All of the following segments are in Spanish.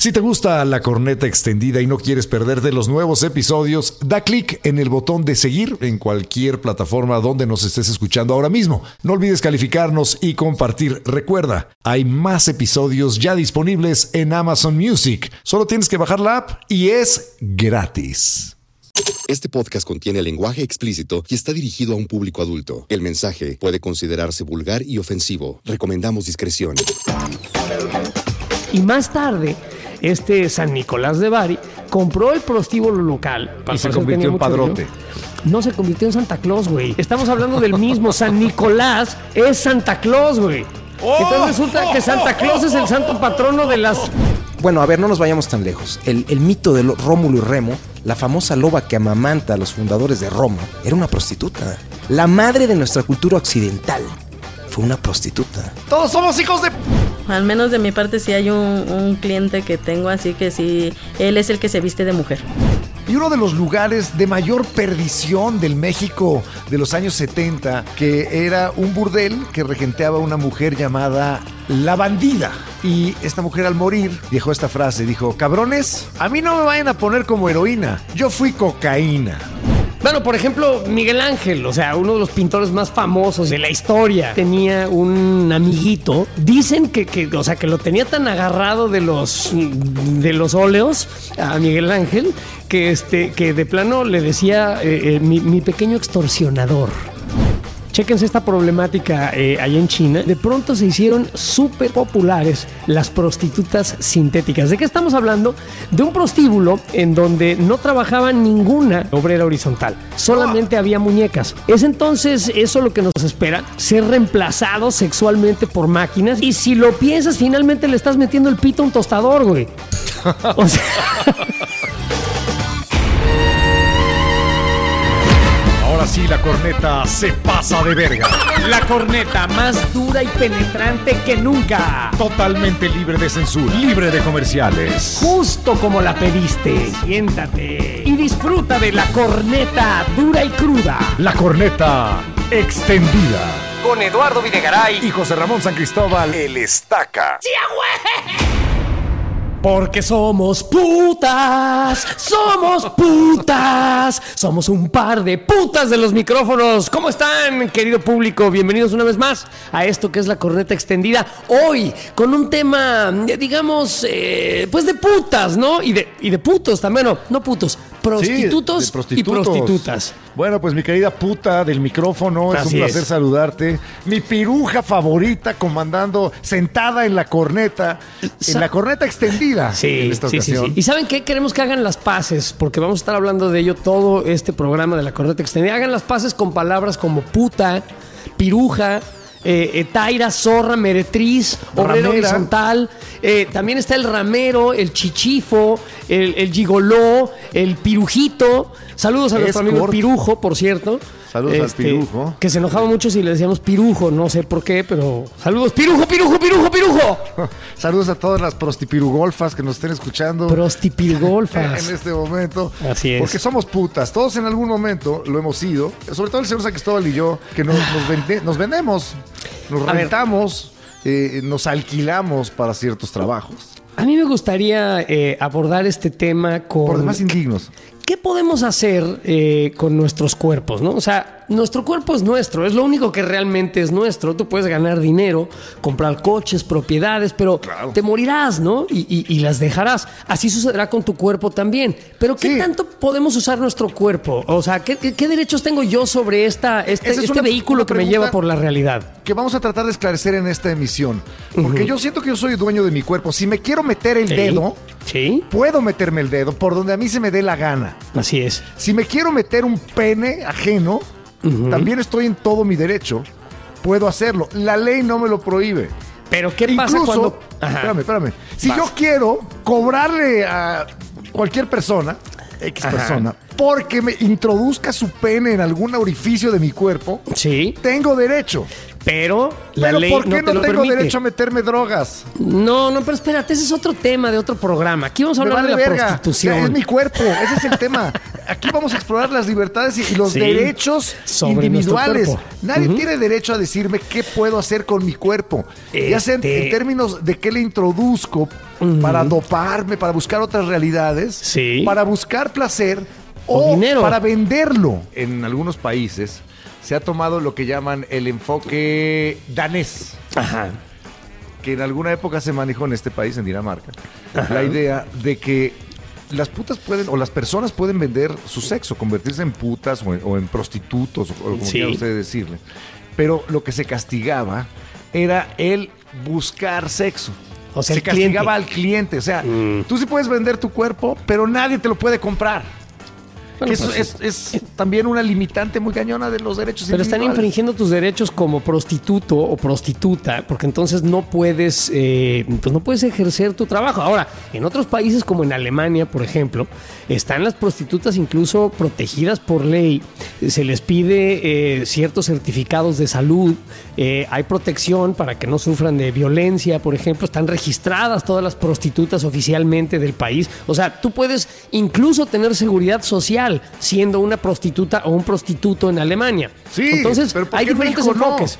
Si te gusta la corneta extendida y no quieres perderte los nuevos episodios, da clic en el botón de seguir en cualquier plataforma donde nos estés escuchando ahora mismo. No olvides calificarnos y compartir. Recuerda, hay más episodios ya disponibles en Amazon Music. Solo tienes que bajar la app y es gratis. Este podcast contiene lenguaje explícito y está dirigido a un público adulto. El mensaje puede considerarse vulgar y ofensivo. Recomendamos discreción. Y más tarde, este San Nicolás de Bari compró el prostíbulo local. Y se convirtió en padrote. dinero. No se convirtió en Santa Claus, güey. Estamos hablando del mismo. San Nicolás es Santa Claus, güey. Entonces resulta que Santa Claus es el santo patrono de las Bueno, a ver, no nos vayamos tan lejos. El, el mito de lo- Rómulo y Remo, la famosa loba que amamanta a los fundadores de Roma, era una prostituta. La madre de nuestra cultura occidental fue una prostituta. Todos somos hijos de... Al menos de mi parte sí hay un, un cliente que tengo, así que sí, él es el que se viste de mujer. Y uno de los lugares de mayor perdición del México de los años 70, que era un burdel que regenteaba una mujer llamada La Bandida. Y esta mujer al morir dijo esta frase, dijo, cabrones, a mí no me vayan a poner como heroína, yo fui cocaína. Bueno, por ejemplo, Miguel Ángel, o sea, uno de los pintores más famosos de la historia, tenía un amiguito. Dicen que, que, o sea, que lo tenía tan agarrado de los de los óleos a Miguel Ángel que este que de plano le decía eh, eh, mi, mi pequeño extorsionador. Chéquense esta problemática eh, allá en China. De pronto se hicieron súper populares las prostitutas sintéticas. ¿De qué estamos hablando? De un prostíbulo en donde no trabajaba ninguna obrera horizontal. Solamente había muñecas. Es entonces eso lo que nos espera, ser reemplazados sexualmente por máquinas. Y si lo piensas, finalmente le estás metiendo el pito a un tostador, güey. O sea... Ahora sí, la corneta se pasa de verga. La corneta más dura y penetrante que nunca. Totalmente libre de censura, libre de comerciales. Justo como la pediste. Siéntate y disfruta de la corneta dura y cruda. La corneta extendida. Con Eduardo Videgaray. Y José Ramón San Cristóbal, el estaca. Porque somos putas, somos putas, somos un par de putas de los micrófonos. ¿Cómo están, querido público? Bienvenidos una vez más a esto que es la corneta extendida. Hoy con un tema, digamos, eh, pues de putas, ¿no? Y de, y de putos también, no putos, prostitutos, Sí, de prostitutos. y prostitutas. Bueno, pues mi querida puta del micrófono, es un placer es. saludarte. Mi piruja favorita comandando, sentada en la corneta, en la corneta extendida. Sí, en esta sí, sí. ¿Y saben qué? Queremos que hagan las paces, porque vamos a estar hablando de ello todo este programa de la corneta extendida. Hagan las paces con palabras como puta, piruja, eh, eh, taira, zorra, meretriz, obrero Ramera. horizontal. Eh, también está el ramero, el chichifo, el, el gigoló, el pirujito. Saludos a nuestro amigo pirujo, por cierto. Este, Saludos al pirujo. Que se enojaba mucho si le decíamos pirujo, no sé por qué, pero saludos, pirujo, pirujo, pirujo, pirujo. Saludos a todas las prostipirugolfas que nos estén escuchando. Prostipirgolfas. en este momento. Así es. Porque somos putas. Todos en algún momento lo hemos sido. Sobre todo el señor San Cristóbal y yo, que nos, nos, vende- nos vendemos, nos A rentamos, eh, nos alquilamos para ciertos trabajos. A mí me gustaría eh, abordar este tema con... Por demás indignos. ¿Qué podemos hacer eh, con nuestros cuerpos? ¿no? O sea, nuestro cuerpo es nuestro, es lo único que realmente es nuestro. Tú puedes ganar dinero, comprar coches, propiedades, pero te morirás, ¿no? Y, y- y las dejarás. Así sucederá con tu cuerpo también. Pero ¿qué Sí. tanto podemos usar nuestro cuerpo? O sea, ¿qué, qué- qué derechos tengo yo sobre esta, este, es este una- vehículo una que me lleva por la realidad? que vamos a tratar de esclarecer en esta emisión. Porque yo siento que yo soy dueño de mi cuerpo. Si me quiero meter el Sí. dedo, Sí, puedo meterme el dedo por donde a mí se me dé la gana. así es. Si me quiero meter un pene ajeno, también estoy en todo mi derecho. Puedo hacerlo. La ley no me lo prohíbe. Pero ¿qué pasa Incluso, cuando... Ajá. espérame, espérame. Si Vas. yo quiero cobrarle a cualquier persona, X Ajá. persona, porque me introduzca su pene en algún orificio de mi cuerpo, Sí, tengo derecho. Pero la Pero ley ¿por qué no no, te lo tengo permite. derecho a meterme drogas? No, no, pero espérate, ese es otro tema de otro programa. Aquí vamos a hablar vale de la verga. prostitución. Es mi cuerpo, ese es el tema. Aquí vamos a explorar las libertades y, los Sí, derechos sobre individuales. Nadie tiene derecho a decirme qué puedo hacer con mi cuerpo. Ya sea en, Este- en términos de qué le introduzco para doparme, para buscar otras realidades, Sí. para buscar placer O o, dinero. para venderlo. En algunos países se ha tomado lo que llaman el enfoque danés Ajá. que en alguna época se manejó en este país, en Dinamarca, la idea de que las putas pueden, o las personas pueden vender su sexo, convertirse en putas o en, o en prostitutos, o como Sí. quiera usted decirle. Pero lo que se castigaba era el buscar sexo. O sea, se cliente. castigaba al cliente. O sea, Mm. tú sí puedes vender tu cuerpo, pero nadie te lo puede comprar. Bueno, Eso pues, es, es también una limitante muy cañona de los derechos Pero están infringiendo tus derechos como prostituto o prostituta, porque entonces no puedes, eh, pues no puedes ejercer tu trabajo. Ahora, en otros países como en Alemania, por ejemplo, están las prostitutas incluso protegidas por ley. Se les pide eh, ciertos certificados de salud, eh, hay protección para que no sufran de violencia, por ejemplo, están registradas todas las prostitutas oficialmente del país. O sea, tú puedes incluso tener seguridad social siendo una prostituta o un prostituto en Alemania. Sí, entonces pero ¿por hay en diferentes México no? Pues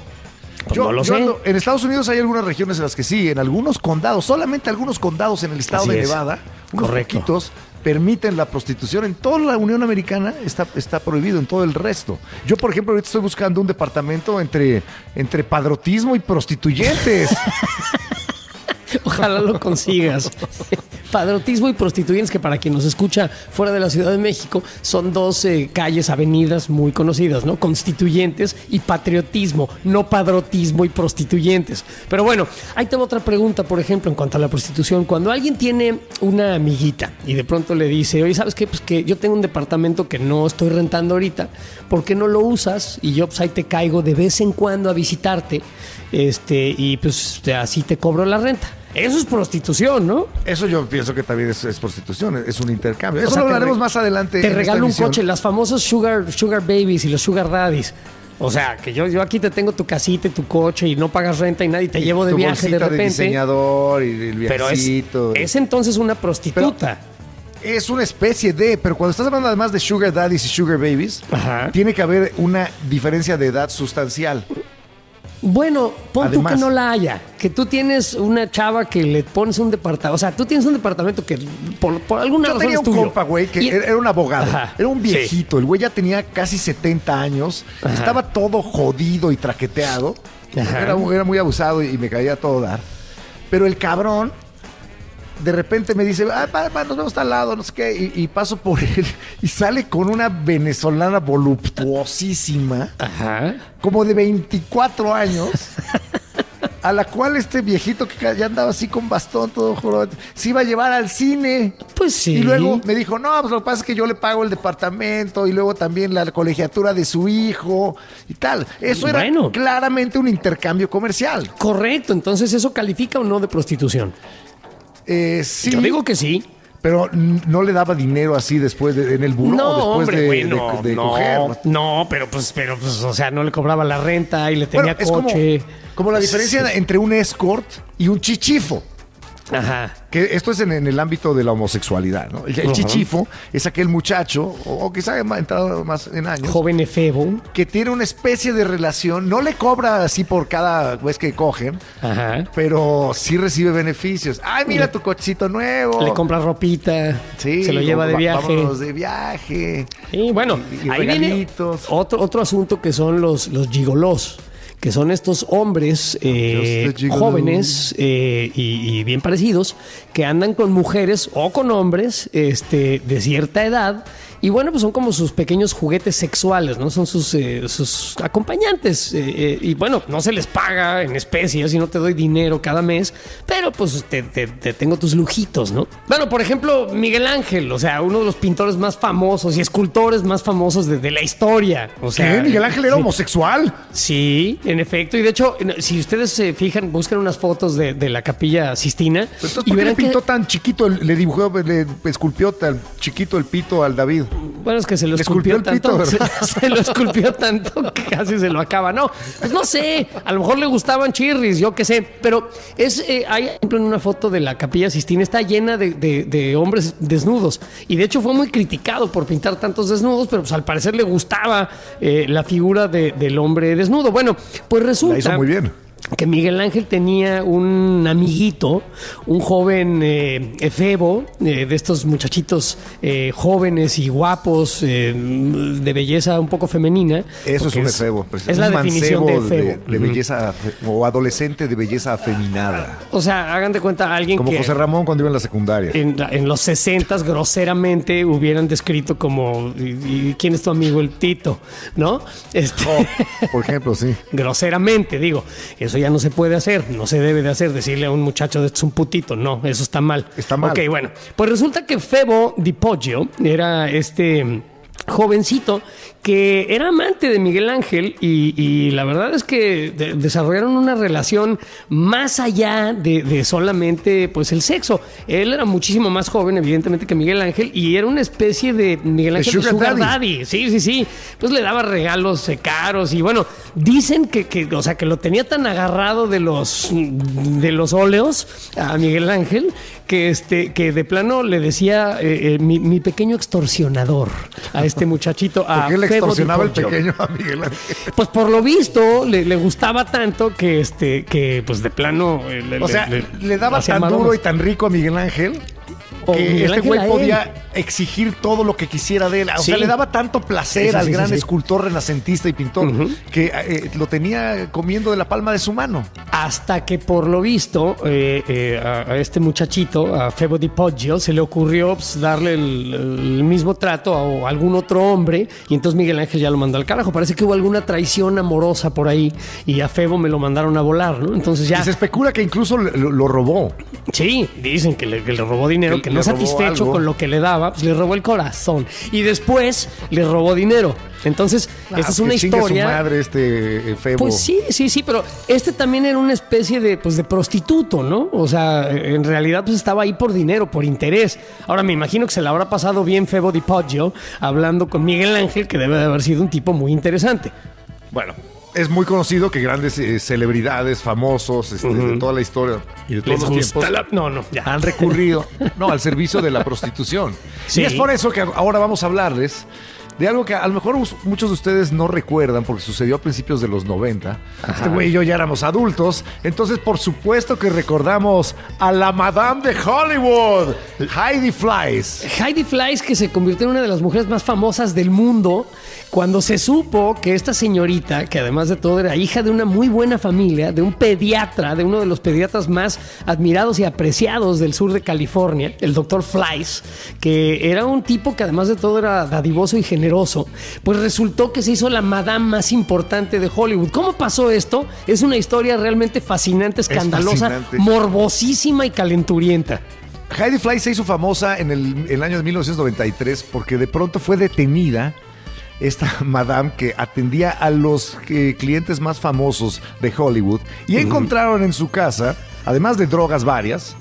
Yo- no lo yo sé. ando- en Estados Unidos hay algunas regiones en las que sí, en algunos condados, solamente algunos condados en el estado Así de es. Nevada, unos Correcto. poquitos, permiten la prostitución. En toda la Unión Americana está, está prohibido, en todo el resto. Yo, por ejemplo, ahorita estoy buscando un departamento entre, entre padrotismo y prostituyentes. Ojalá lo consigas. Padrotismo y prostituyentes, que para quien nos escucha fuera de la Ciudad de México, son dos eh, calles, avenidas muy conocidas, ¿no? Constituyentes y patriotismo, no padrotismo y prostituyentes. Pero bueno, ahí tengo otra pregunta, por ejemplo, en cuanto a la prostitución. Cuando alguien tiene una amiguita y de pronto le dice, oye, ¿sabes qué? Pues que yo tengo un departamento que no estoy rentando ahorita, ¿por qué no lo usas? Y yo pues ahí te caigo de vez en cuando a visitarte, este, y pues así te cobro la renta. Eso es prostitución, ¿no? Eso yo pienso que también es, es prostitución, es un intercambio. O Eso sea, lo hablaremos re- más adelante. Te regalo un coche, las famosas sugar, sugar babies y los sugar daddies. O sea, que yo, yo aquí te tengo tu casita y tu coche y no pagas renta y nadie te Y llevo de tu viaje de repente. diseñador y el pero es, viajecito. es entonces una prostituta. Es una especie de, pero cuando estás hablando además de sugar daddies y sugar babies, Ajá. tiene que haber una diferencia de edad sustancial. Bueno, pon tú que no la haya. Que tú tienes una chava que le pones un departamento. O sea, tú tienes un departamento que por, por alguna Yo razón tenía es un tuyo. compa, güey, que Y- era un abogado. Ajá. Era un Sí. viejito. El güey ya tenía casi 70 años. Ajá. Estaba todo jodido y traqueteado. Era, era muy abusado y me caía todo dar. Pero el cabrón, de repente me dice, ah, nos vemos al lado, no sé qué. Y, y paso por él y sale con una venezolana voluptuosísima, Ajá. como de 24 años. A la cual este viejito que ya andaba así con bastón, todo juro, se iba a llevar al cine. Pues sí. Y luego me dijo, no, pues lo que pasa es que yo le pago el departamento y luego también la colegiatura de su hijo y tal. Eso era Bueno. claramente un intercambio comercial. Correcto. Entonces, ¿eso califica o no de prostitución? Eh, sí, Yo digo que sí. pero no le daba dinero así después de, en el buró, no, después hombre, de, güey, de- no, de no, coger. no, pero pues, pero pues, o sea, no le cobraba la renta y le tenía Bueno, es como, coche. como la diferencia entre un escort y un chichifo. Ajá. Que esto es en, en el ámbito de la homosexualidad, ¿no? El, chichifo es aquel muchacho, o, o quizá ha entrado más en años, Joven efebo. que tiene una especie de relación, no le cobra así por cada vez que cogen, Ajá. pero sí recibe beneficios. Ay, mira tu cochecito nuevo. Le compra ropita. Sí, se lo lleva de viaje. Vámonos de viaje. Y bueno, Y- y ahí viene otro, otro asunto que son los, los gigolos, que son estos hombres eh, Just a gigolo. jóvenes eh, y, y bien parecidos que andan con mujeres o con hombres este, de cierta edad. Y bueno, pues son como sus pequeños juguetes sexuales, ¿no? Son sus, eh, sus acompañantes. eh, eh, y bueno, no se les paga en especies y no te doy dinero cada mes, pero pues te, te- te tengo tus lujitos, ¿no? Bueno, por ejemplo, Miguel Ángel, o sea, uno de los pintores más famosos y escultores más famosos de, de la historia. O sea, ¿Qué? ¿Miguel Ángel era sí. homosexual? Sí, en efecto. Y de hecho, si ustedes se fijan, buscan unas fotos de, de la capilla Sistina. Entonces, y ¿por qué le verán que- pintó tan chiquito, le dibujó, le esculpió tan chiquito el pito al David? Bueno, es que se lo esculpió, tanto. pito, se, se lo esculpió tanto que casi se lo acaba. No, pues no sé. A lo mejor le gustaban chirris, yo qué sé. Pero es, eh, hay, por ejemplo, en una foto de la Capilla Sistina, está llena de, de- de hombres desnudos. Y de hecho fue muy criticado por pintar tantos desnudos, pero pues al parecer le gustaba eh, la figura de- del hombre desnudo. Bueno, pues resulta. La hizo muy bien. Que Miguel Ángel tenía un amiguito, un joven eh, efebo, eh, de estos muchachitos eh, jóvenes y guapos, eh, de belleza un poco femenina. Eso es un efebo. Es la definición de efebo. de, Ujú. belleza o adolescente de belleza afeminada. O sea, hagan de cuenta a alguien Como que José Ramón cuando iba en la secundaria. en, los 60 groseramente hubieran descrito como ¿y, y quién es tu amigo el Tito? ¿No? Este, Oh, por ejemplo, sí. groseramente, digo, eso ya no se puede hacer, no se debe de hacer, decirle a un muchacho de "Esto es un putito, no, eso está mal. Está mal. Ok, bueno, pues resulta que Febo Di Poggio era este jovencito que era amante de Miguel Ángel y, y la verdad es que de- desarrollaron una relación más allá de, de solamente pues el sexo. Él era muchísimo más joven evidentemente que Miguel Ángel y era una especie de Miguel Ángel de sugar sugar daddy. daddy. Sí, sí, sí. Pues le daba regalos eh, caros y bueno, dicen que, que, o sea, que lo tenía tan agarrado de los de los óleos a Miguel Ángel que este que de plano le decía eh, eh, mi, mi pequeño extorsionador a este muchachito. A ¿Por qué le Febo Di extorsionaba el pequeño a Miguel Ángel? Pues por lo visto le, le gustaba tanto que este que pues de plano eh, le, O sea, le- le, daba tan duro y tan rico a Miguel Ángel que Miguel este güey podía exigir todo lo que quisiera de él. O Sí. sea, le daba tanto placer Sí, al gran escultor renacentista y pintor que eh, lo tenía comiendo de la palma de su mano. Hasta que por lo visto eh, eh, a, a este muchachito, a Febo Di Poggio, se le ocurrió pues, darle el, el mismo trato a, a algún otro hombre y entonces Miguel Ángel ya lo mandó al carajo. Parece que hubo alguna traición amorosa por ahí y a Febo me lo mandaron a volar, ¿no? Entonces ya... Y se especula que incluso lo, lo robó. Sí, dicen que le, que le robó dinero, Que que, le no satisfecho algo. con lo que le daba, pues le robó el corazón. Y después le robó dinero. Entonces, Ah, esta es una historia... su madre este eh, Febo. Pues sí, sí, sí, pero este también era una especie de, pues, de prostituto, ¿no? O sea, en realidad pues estaba ahí por dinero, por interés. Ahora me imagino que se le habrá pasado bien Febo Di Poggio hablando con Miguel Ángel, que debe de haber sido un tipo muy interesante. Bueno, es muy conocido que grandes eh, celebridades, famosos, este, de toda la historia y de todos Les los tiempos, la- No, no, ya. han recurrido no, al servicio de la prostitución. Sí. Y es por eso que ahora vamos a hablarles de algo que a lo mejor muchos de ustedes no recuerdan porque sucedió a principios de los 90. Este güey y yo ya éramos adultos, entonces por supuesto que recordamos a la Madame de Hollywood, Heidi Fleiss. Heidi Fleiss, que se convirtió en una de las mujeres más famosas del mundo, cuando se supo que esta señorita, que además de todo era hija de una muy buena familia, de un pediatra, de uno de los pediatras más admirados y apreciados del sur de California, el doctor Fleiss, que era un tipo que además de todo era dadivoso y generoso, pues resultó que se hizo la madame más importante de Hollywood. ¿Cómo pasó esto? Es una historia realmente fascinante, escandalosa, fascinante. morbosísima y calenturienta. Heidi Fleiss se hizo famosa en el, en el año de 1993 porque de pronto fue detenida esta madame que atendía a los eh, clientes más famosos de Hollywood y encontraron en su casa, además de drogas varias,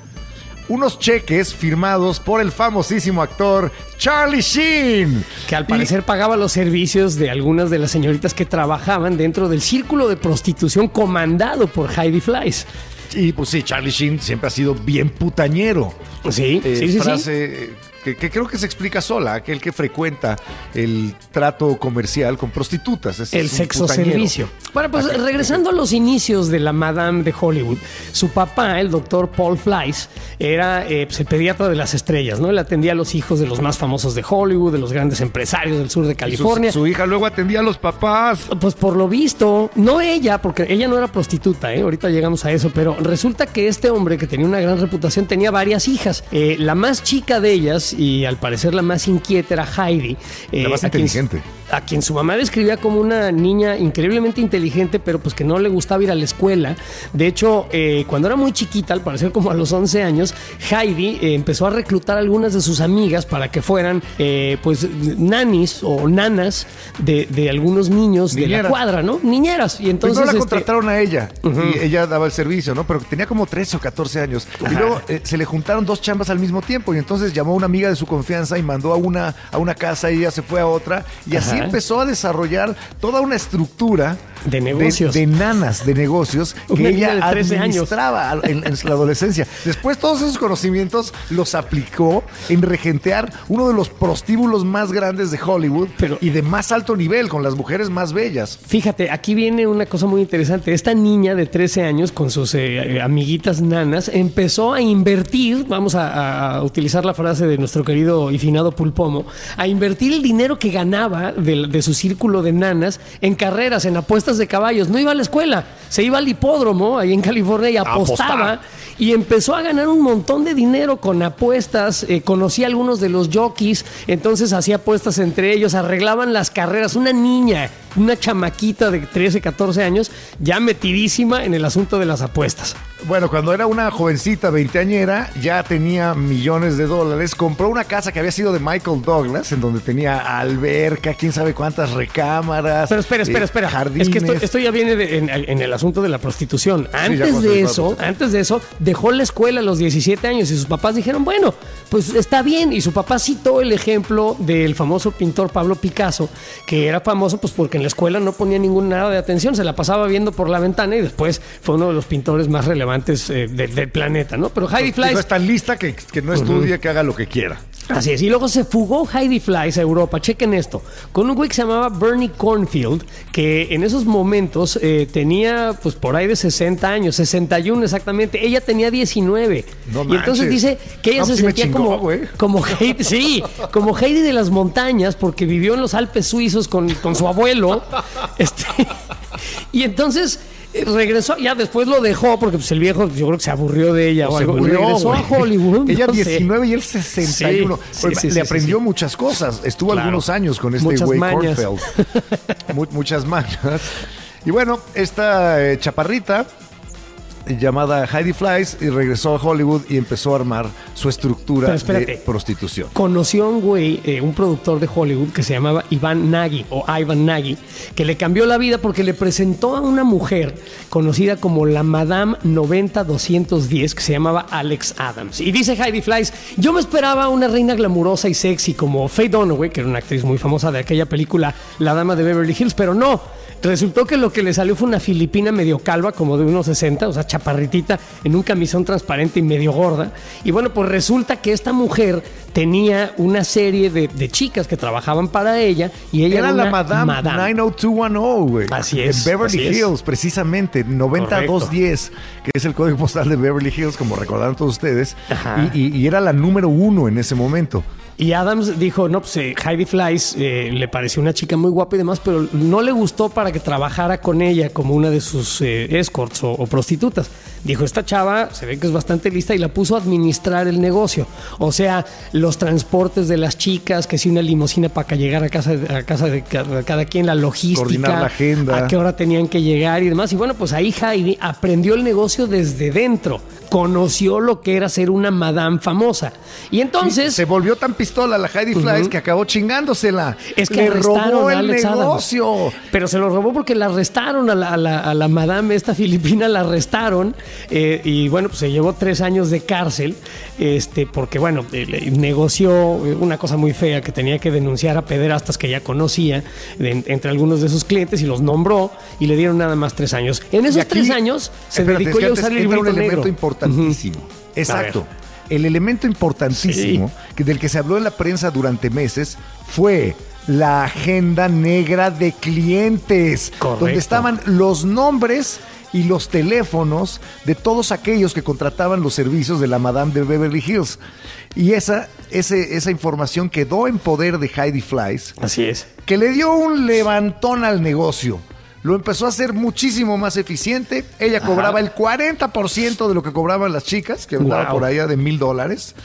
unos cheques firmados por el famosísimo actor Charlie Sheen. que al Y- parecer pagaba los servicios de algunas de las señoritas que trabajaban dentro del círculo de prostitución comandado por Heidi Fleiss. Y, pues sí, Charlie Sheen siempre ha sido bien putañero. Sí, Eh, sí, sí, sí. frase eh, que, que creo que se explica sola, aquel que frecuenta el trato comercial con prostitutas. El sexo putañero. servicio. Bueno, pues regresando a los inicios de la Madame de Hollywood, su papá, el doctor Paul Fleiss, era eh, pues, el pediatra de las estrellas, ¿no? Él atendía a los hijos de los más famosos de Hollywood, de los grandes empresarios del sur de Y su- California. Su, hija luego atendía a los papás. Pues por lo visto, no ella, porque ella no era prostituta, ¿eh? ahorita llegamos a eso, pero resulta que este hombre que tenía una gran reputación tenía varias hijas. Eh, la más chica de ellas, y al parecer la más inquieta, era Heidi. eh, La más a quien- inteligente. A quien su mamá describía como una niña increíblemente inteligente, pero pues que no le gustaba ir a la escuela. De hecho, eh, cuando era muy chiquita, al parecer como a los 11 años, Heidi eh, empezó a reclutar a algunas de sus amigas para que fueran eh, pues nanis o nanas de, de algunos niños de la cuadra, ¿no? Niñeras. Y entonces... Primero la este, contrataron a ella y ella daba el servicio, ¿no? Pero tenía como 13 o 14 años. Y luego eh, se le juntaron dos chambas al mismo tiempo y entonces llamó a una amiga de su confianza y mandó a una, a una casa y ella se fue a otra. Y así Empezó a desarrollar toda una estructura De negocios. De, nanas, de negocios que ella de 13 años. administraba en, en la adolescencia. Después todos esos conocimientos los aplicó en regentear uno de los prostíbulos más grandes de Hollywood Pero- y de más alto nivel, con las mujeres más bellas. Fíjate, aquí viene una cosa muy interesante. Esta niña de 13 años con sus eh, eh, amiguitas nanas empezó a invertir, vamos a, a utilizar la frase de nuestro querido y finado Pulpomo, a invertir el dinero que ganaba de, de su círculo de nanas en carreras, en apuestas de caballos. No iba a la escuela, se iba al hipódromo ahí en California y apostaba. apostar. Y empezó a ganar un montón de dinero con apuestas. eh, conocí a algunos de los jockeys, entonces hacía apuestas entre ellos, arreglaban las carreras. Una niña, una chamaquita de 13, 14 años, ya metidísima en el asunto de las apuestas. Bueno, cuando era una jovencita veinteañera, ya tenía millones de dólares. Compró una casa que había sido de Michael Douglas, en donde tenía alberca, quién sabe cuántas recámaras. Pero espera, espera, eh, espera. Es que esto, esto ya viene de- en, en el asunto de la prostitución. Antes de eso, antes de eso, dejó la escuela a los 17 años y sus papás dijeron, bueno, pues está bien. Y su papá citó el ejemplo del famoso pintor Pablo Picasso, que era famoso pues porque en la escuela no ponía ningún nada de atención, se la pasaba viendo por la ventana y después fue uno de los pintores más relevantes eh, del- del planeta, ¿no? Pero Heidi Dijo, Fleiss es tan lista que, que no estudie, que haga lo que quiera. Así es, y luego se fugó Heidi Fleiss a Europa, chequen esto, con un güey que se llamaba Bernie Cornfield, que en esos momentos eh, tenía pues por ahí de 60 años, 61 exactamente, ella tenía 19. No y entonces dice que ella No, se pues sí sentía chingó, como, como Heidi, sí, como Heidi de las montañas, porque vivió en los Alpes suizos con, con su abuelo. Este, y entonces regresó, ya después lo dejó, porque pues el viejo yo creo que se aburrió de ella o, Se algo, murió, regresó a Hollywood. Ella no sé. 19 y él 61. Sí, Pues, sí, sí, le aprendió muchas cosas. Estuvo Claro. algunos años con este güey. Kornfeld. Mu- muchas mañas. Y bueno, esta eh, chaparrita llamada Heidi Fleiss y regresó a Hollywood y empezó a armar su estructura espérate. de prostitución. conoció a un güey, eh, un productor de Hollywood que se llamaba Ivan Nagy o Ivan Nagy, que le cambió la vida porque le presentó a una mujer conocida como la Madame 90-210 que se llamaba Alex Adams. Y dice Heidi Fleiss, yo me esperaba una reina glamurosa y sexy como Faye Dunaway, que era una actriz muy famosa de aquella película La Dama de Beverly Hills, pero no. Resultó que lo que le salió fue una filipina medio calva, como de unos 60, o sea, chaparritita, en un camisón transparente y medio gorda. Y bueno, pues resulta que esta mujer tenía una serie de, de chicas que trabajaban para ella y ella Era era, la una Madame, 90210, güey. Así es, En Beverly es. Hills, precisamente, 90210, que es el código postal de Beverly Hills, como recordaron todos ustedes. Ajá. Y, y- y era la número uno en ese momento. Y Adams dijo, no, pues eh, Heidi Fleiss eh, le pareció una chica muy guapa y demás, pero no le gustó para que trabajara con ella como una de sus eh, escorts o, o prostitutas. Dijo, esta chava se ve que es bastante lista y la puso a administrar el negocio. O sea, los transportes de las chicas, que si una limusina para llegar a casa, a casa de cada, cada quien, la logística, Coordinar la agenda. a qué hora tenían que llegar y demás. Y bueno, pues ahí Heidi aprendió el negocio desde dentro, conoció lo que era ser una madame famosa. Y entonces... se volvió tan pistola la Heidi Fleiss que acabó chingándosela. Es que le robó el Adams. negocio. Pero se lo robó porque la arrestaron a la, a la- a la madame esta filipina, la arrestaron eh, y bueno, pues se llevó tres años de cárcel este, porque bueno, eh, negoció eh, una cosa muy fea que tenía que denunciar a pederastas que ya conocía de- entre algunos de sus clientes y los nombró y le dieron nada más tres años. En esos aquí- tres años se espérate, dedicó ya a usar el entra un elemento negro. importantísimo. Exacto. El elemento importantísimo que del que se habló en la prensa durante meses fue la agenda negra de clientes, Correcto. donde estaban los nombres y los teléfonos de todos aquellos que contrataban los servicios de la Madame de Beverly Hills. Y esa, ese- esa información quedó en poder de Heidi Fleiss, Así es. que le dio un levantón al negocio. Lo empezó a hacer muchísimo más eficiente. Ella cobraba el 40% de lo que cobraban las chicas, que andaba Wow. por allá de mil dólares.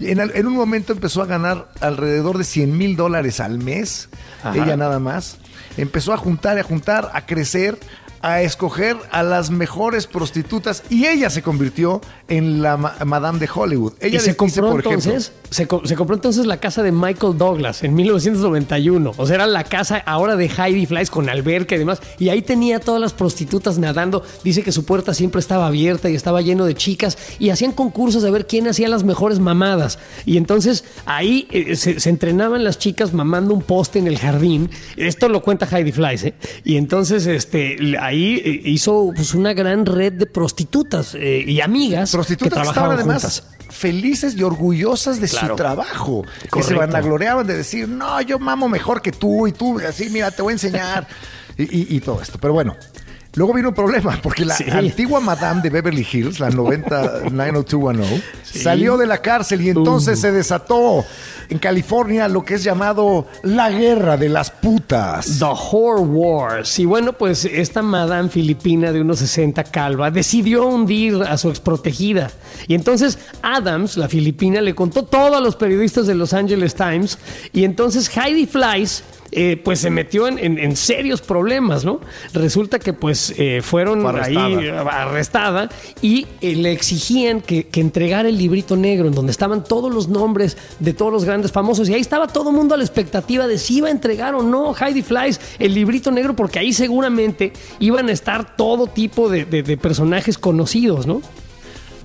En, en un momento empezó a ganar alrededor de 100 mil dólares al mes, Ajá. ella nada más. Empezó a juntar, a juntar, a crecer, a escoger a las mejores prostitutas y ella se convirtió en la ma- Madame de Hollywood. Ella y se dice, compró por ejemplo, entonces, se, co- se compró entonces la casa de Michael Douglas en 1991. O sea, era la casa ahora de Heidi Flies con alberca y demás. Y ahí tenía todas las prostitutas nadando. Dice que su puerta siempre estaba abierta y estaba lleno de chicas. Y hacían concursos a ver quién hacía las mejores mamadas. Y entonces ahí eh, se, se entrenaban las chicas mamando un poste en el jardín. Esto lo cuenta Heidi Flies, ¿eh? Y entonces este, ahí eh, hizo pues, una gran red de prostitutas eh, y amigas prostitutas que que estaban trabajaban además juntas. felices y orgullosas de Claro. su trabajo. Que se Correcto. vanagloriaban de decir, no, yo mamo mejor que tú y tú, así, mira, te voy a enseñar. y, y- y todo esto. Pero bueno. Luego vino un problema, porque la Sí. antigua Madame de Beverly Hills, la 90 90210, salió de la cárcel y entonces Uh. se desató en California lo que es llamado la guerra de las putas. The Whore Wars. Y bueno, pues esta madame filipina de unos 60 calva decidió hundir a su exprotegida. Y entonces Adams, la filipina, le contó todo a los periodistas de Los Angeles Times. Y entonces Heidi Flies. Eh, pues se metió en, en- en serios problemas, ¿no? Resulta que pues eh, fueron Fue arrestada. ahí arrestada y eh, le exigían que, que entregara el librito negro en donde estaban todos los nombres de todos los grandes famosos y ahí estaba todo el mundo a la expectativa de si iba a entregar o no Heidi Flies el librito negro porque ahí seguramente iban a estar todo tipo de, de- de personajes conocidos, ¿no?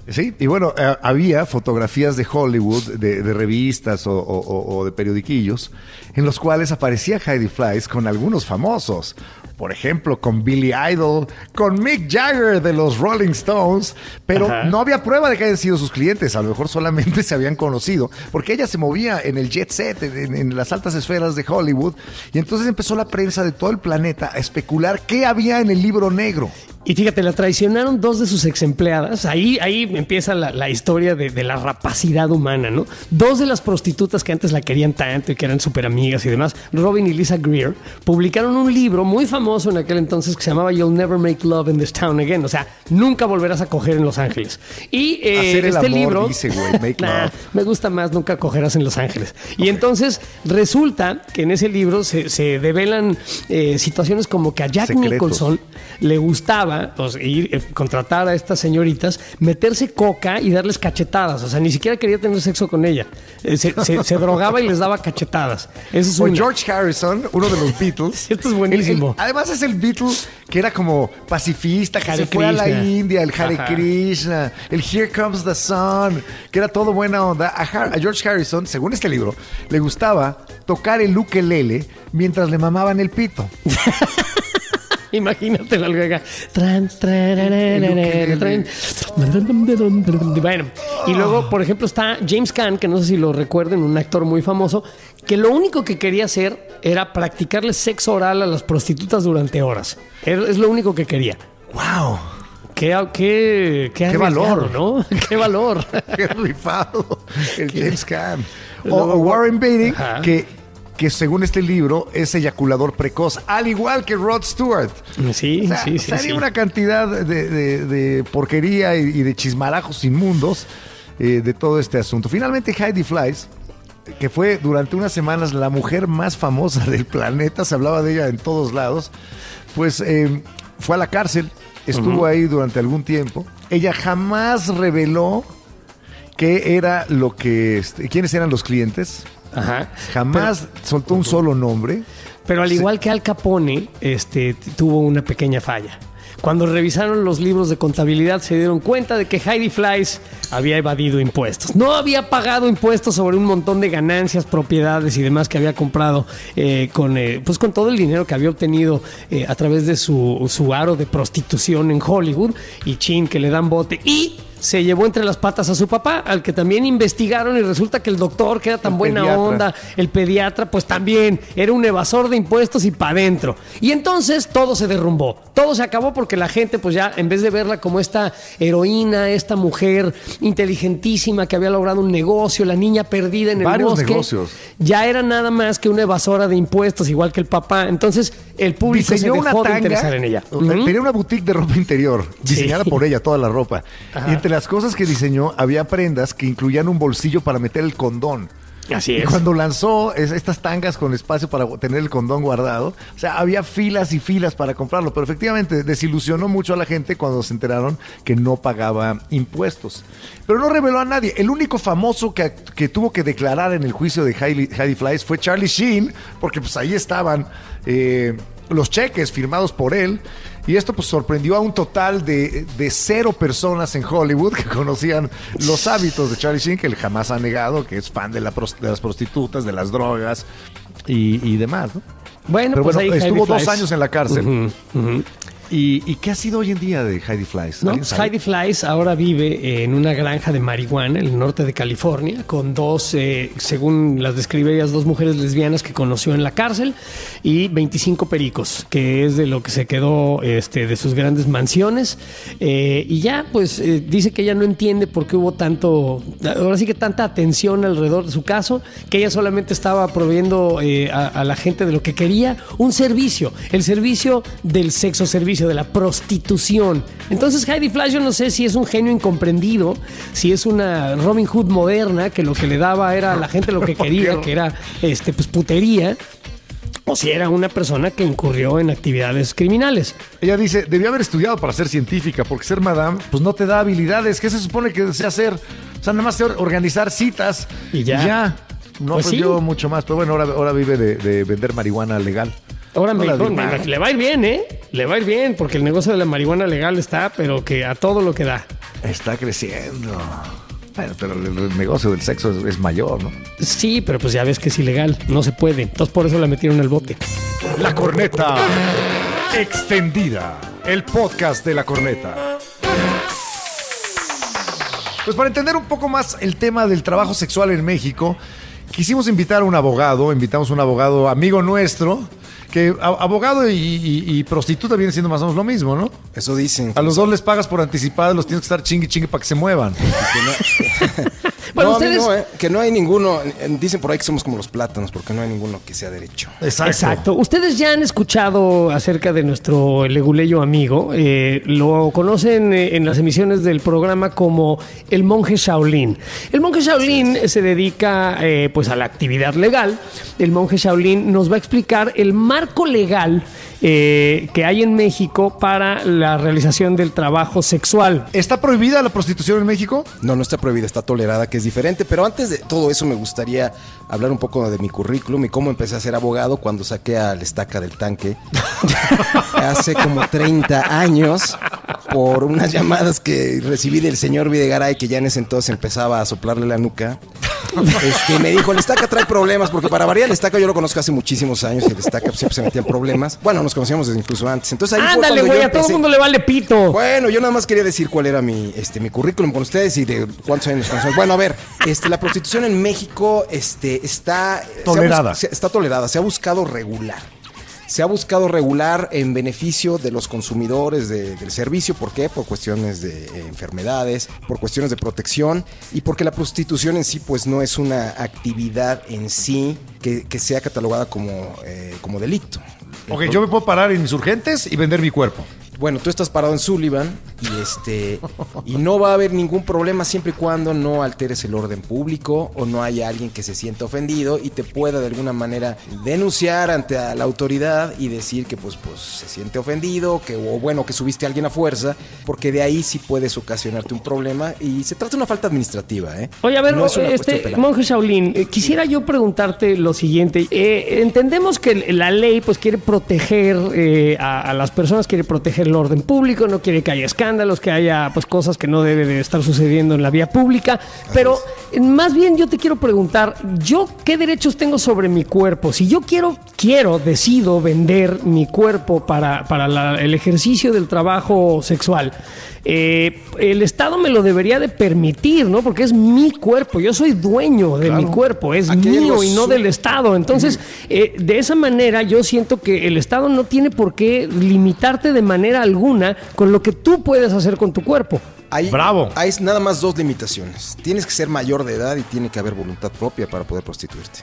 Sí, y bueno, eh, había fotografías de Hollywood, de, de revistas o, o- o- de periodiquillos, en los cuales aparecía Heidi Flies con algunos famosos. Por ejemplo, con Billy Idol, con Mick Jagger de los Rolling Stones, pero Ajá. no había prueba de que hayan sido sus clientes, a lo mejor solamente se habían conocido, porque ella se movía en el jet set, en, en las altas esferas de Hollywood, y entonces empezó la prensa de todo el planeta a especular qué había en el libro negro. Y fíjate, la traicionaron dos de sus ex empleadas. Ahí, ahí empieza la, la historia de, de la rapacidad humana, ¿no? Dos de las prostitutas que antes la querían tanto y que eran súper amigas y demás, Robin y Lisa Greer, publicaron un libro muy famoso en aquel entonces que se llamaba You'll Never Make Love in This Town Again. O sea, nunca volverás a coger en Los Ángeles. Y eh, Hacer el este amor, libro. dice, güey, make Nah, love. me gusta más nunca cogerás en Los Ángeles. Y entonces resulta que en ese libro se, se develan eh, situaciones como que a Jack Secretos. Nicholson le gustaba sea, ir, eh, contratar a estas señoritas, meterse coca y darles cachetadas. O sea, ni siquiera quería tener sexo con ella. Eh, Se, se- se drogaba y les daba cachetadas. Eso es O. George Harrison, uno de los Beatles. Esto es buenísimo. El- el- además es el Beatle que era como pacifista, que Hare se fue a la. India, el Hare Ajá. Krishna, el Here Comes the Sun, que era todo buena onda. A, Har- a George Harrison, según este libro, le gustaba tocar el ukelele mientras le mamaban el pito. Imagínate algo acá. Tran, trararara, tran. Bueno, y luego, por ejemplo, está James Caan, que no sé si lo recuerden, un actor muy famoso, que lo único que quería hacer era practicarle sexo oral a las prostitutas durante horas. Es lo único que quería. ¡Wow! Qué, qué, qué, Qué valor. ¿no? Qué valor. ¡Qué rifado! El James Caan. O, Warren Beatty, Ajá. que, que según este libro es eyaculador precoz, al igual que Rod Stewart. Sí, O sea, sí, sí. salía sí. una cantidad de, de- de porquería y, y de chismarajos inmundos eh, de todo este asunto. Finalmente, Heidi Flies, que fue durante unas semanas la mujer más famosa del planeta, se hablaba de ella en todos lados, pues eh, fue a la cárcel, estuvo ahí durante algún tiempo. Ella jamás reveló qué era lo que, este, quiénes eran los clientes. Ajá. Jamás soltó un solo nombre. Pero al igual que Al Capone, este, tuvo una pequeña falla. Cuando revisaron los libros de contabilidad se dieron cuenta de que Heidi Flies había evadido impuestos. No había pagado impuestos sobre un montón de ganancias, propiedades y demás que había comprado eh, con, eh, pues con todo el dinero que había obtenido eh, a través de su, su aro de prostitución en Hollywood. Y chin, que le dan bote. Y se llevó entre las patas a su papá, al que también investigaron y resulta que el doctor, que era tan El buena pediatra. onda, el pediatra, pues también era un evasor de impuestos y para adentro. Y entonces todo se derrumbó. Todo se acabó porque la gente, pues ya, en vez de verla como esta heroína, esta mujer inteligentísima que había logrado un negocio, la niña perdida en el Varios bosque, negocios. ya era nada más que una evasora de impuestos, igual que el papá. Entonces el público se dejó una de tanga. interesar en ella. Tenía una boutique de ropa interior, diseñada Sí. por ella, toda la ropa. Ajá. Y entre las cosas que diseñó había prendas que incluían un bolsillo para meter el condón. Así Y es. cuando lanzó es- estas tangas con espacio para tener el condón guardado, o sea, había filas y filas para comprarlo, pero efectivamente desilusionó mucho a la gente cuando se enteraron que no pagaba impuestos. Pero no reveló a nadie. El único famoso que, que tuvo que declarar en el juicio de Heidi, Heidi Fleiss fue Charlie Sheen, porque pues ahí estaban eh, los cheques firmados por él. Y esto pues sorprendió a un total de, de cero personas en Hollywood que conocían los hábitos de Charlie Sheen, que él jamás ha negado, que es fan de, la de las prostitutas, de las drogas y, y demás. ¿no? Bueno, Pero pues bueno, ahí estuvo dos años en la cárcel. ¿Y, y qué ha sido hoy en día de Heidi Fleiss? No. Heidi Fleiss ahora vive en una granja de marihuana en el norte de California con dos, eh, según las describe ellas, dos mujeres lesbianas que conoció en la cárcel y 25 pericos, que es de lo que se quedó este, de sus grandes mansiones. Eh, y ya, pues eh, dice que ella no entiende por qué hubo tanto, ahora sí que tanta atención alrededor de su caso, que ella solamente estaba proveyendo eh, a, a la gente de lo que quería, un servicio, el servicio del sexo servicio, de la prostitución. Entonces Heidi Fleiss yo no sé si es un genio incomprendido, si es una Robin Hood moderna que lo que le daba era a la gente lo que quería, que era este pues putería, o si era una persona que incurrió en actividades criminales. Ella dice, debió haber estudiado para ser científica, porque ser madame, pues no te da habilidades. ¿Qué se supone que desea hacer? O sea, nada más organizar citas Y ya. No Pues aprendió sí. mucho más, pero bueno, ahora, ahora vive de, de vender marihuana legal. Ahora me, no, me- le va a ir bien, ¿eh? Le va a ir bien, porque el negocio de la marihuana legal está, pero que a todo lo que da. Está creciendo. Bueno, pero el, el negocio del sexo es, es mayor, ¿no? Sí, pero pues ya ves que es ilegal, no se puede. Entonces por eso la metieron al bote. La corneta extendida. El podcast de la corneta. Pues para entender un poco más el tema del trabajo sexual en México, quisimos invitar a un abogado, invitamos a un abogado amigo nuestro, que abogado y, y- y prostituta viene siendo más o menos lo mismo, ¿no? Eso dicen. A los dos les pagas por anticipado, los tienes que estar chingue chingue para que se muevan. Bueno, no, a mí ustedes- no, eh, que no hay ninguno. Dicen por ahí que somos como los plátanos, porque no hay ninguno que sea derecho. Exacto. Ustedes ya han escuchado acerca de nuestro leguleyo amigo. eh, lo conocen eh, en las emisiones del programa como el monje Shaolin. El monje Shaolin se dedica eh, pues a la actividad legal. El monje Shaolin nos va a explicar el marco legal eh, que hay en México para la realización del trabajo sexual. ¿Está prohibida la prostitución en México? No, no está prohibida, está tolerada, que es diferente. Pero antes de todo eso me gustaría hablar un poco de mi currículum y cómo empecé a ser abogado cuando saqué a la estaca del tanque hace como 30 años por unas llamadas que recibí del señor Videgaray, que ya en ese entonces empezaba a soplarle la nuca. Este, me dijo, el estaca trae problemas, porque para variar el estaca yo lo conozco hace muchísimos años y el estaca siempre se metía en problemas. Bueno, nos conocíamos desde incluso antes. Entonces ahí fue Ándale, güey, a todo el mundo le vale pito. bueno, yo nada más quería decir cuál era mi, este, mi currículum con ustedes y de cuántos años conocemos. Bueno, a ver, este, la prostitución en México este, está... se ha Tolerada. se- está tolerada, se ha buscado regular. Se ha buscado regular en beneficio de los consumidores de- del servicio. ¿Por qué? Por cuestiones de eh, enfermedades, por cuestiones de protección y porque la prostitución en sí pues no es una actividad en sí que, que sea catalogada como, eh, como delito. Ok, yo me puedo parar en insurgentes y vender mi cuerpo. Bueno, tú estás parado en Sullivan y este y no va a haber ningún problema siempre y cuando no alteres el orden público o no haya alguien que se sienta ofendido y te pueda de alguna manera denunciar ante a la autoridad y decir que pues pues se siente ofendido, que o bueno, que subiste a alguien a fuerza, porque de ahí sí puedes ocasionarte un problema y se trata de una falta administrativa, ¿eh? Oye, a ver, No es una este monje Shaolin, eh, quisiera yo preguntarte lo siguiente. Eh, entendemos que la ley pues quiere proteger eh, a, a las personas, quiere proteger el orden público, no quiere que haya escándalos, que haya pues cosas que no debe de estar sucediendo en la vía pública. Pero más bien yo te quiero preguntar, ¿yo qué derechos tengo sobre mi cuerpo? Si yo quiero, quiero, decido vender mi cuerpo para, para la- el ejercicio del trabajo sexual, eh, el Estado me lo debería de permitir, ¿no? Porque es mi cuerpo, yo soy dueño de mi cuerpo, es Aquí mío y no del Estado. Entonces, eh, de esa manera yo siento que el Estado no tiene por qué limitarte de manera alguna con lo que tú puedes hacer con tu cuerpo. Hay, Bravo. Hay nada más dos limitaciones. Tienes que ser mayor de edad y tiene que haber voluntad propia para poder prostituirte.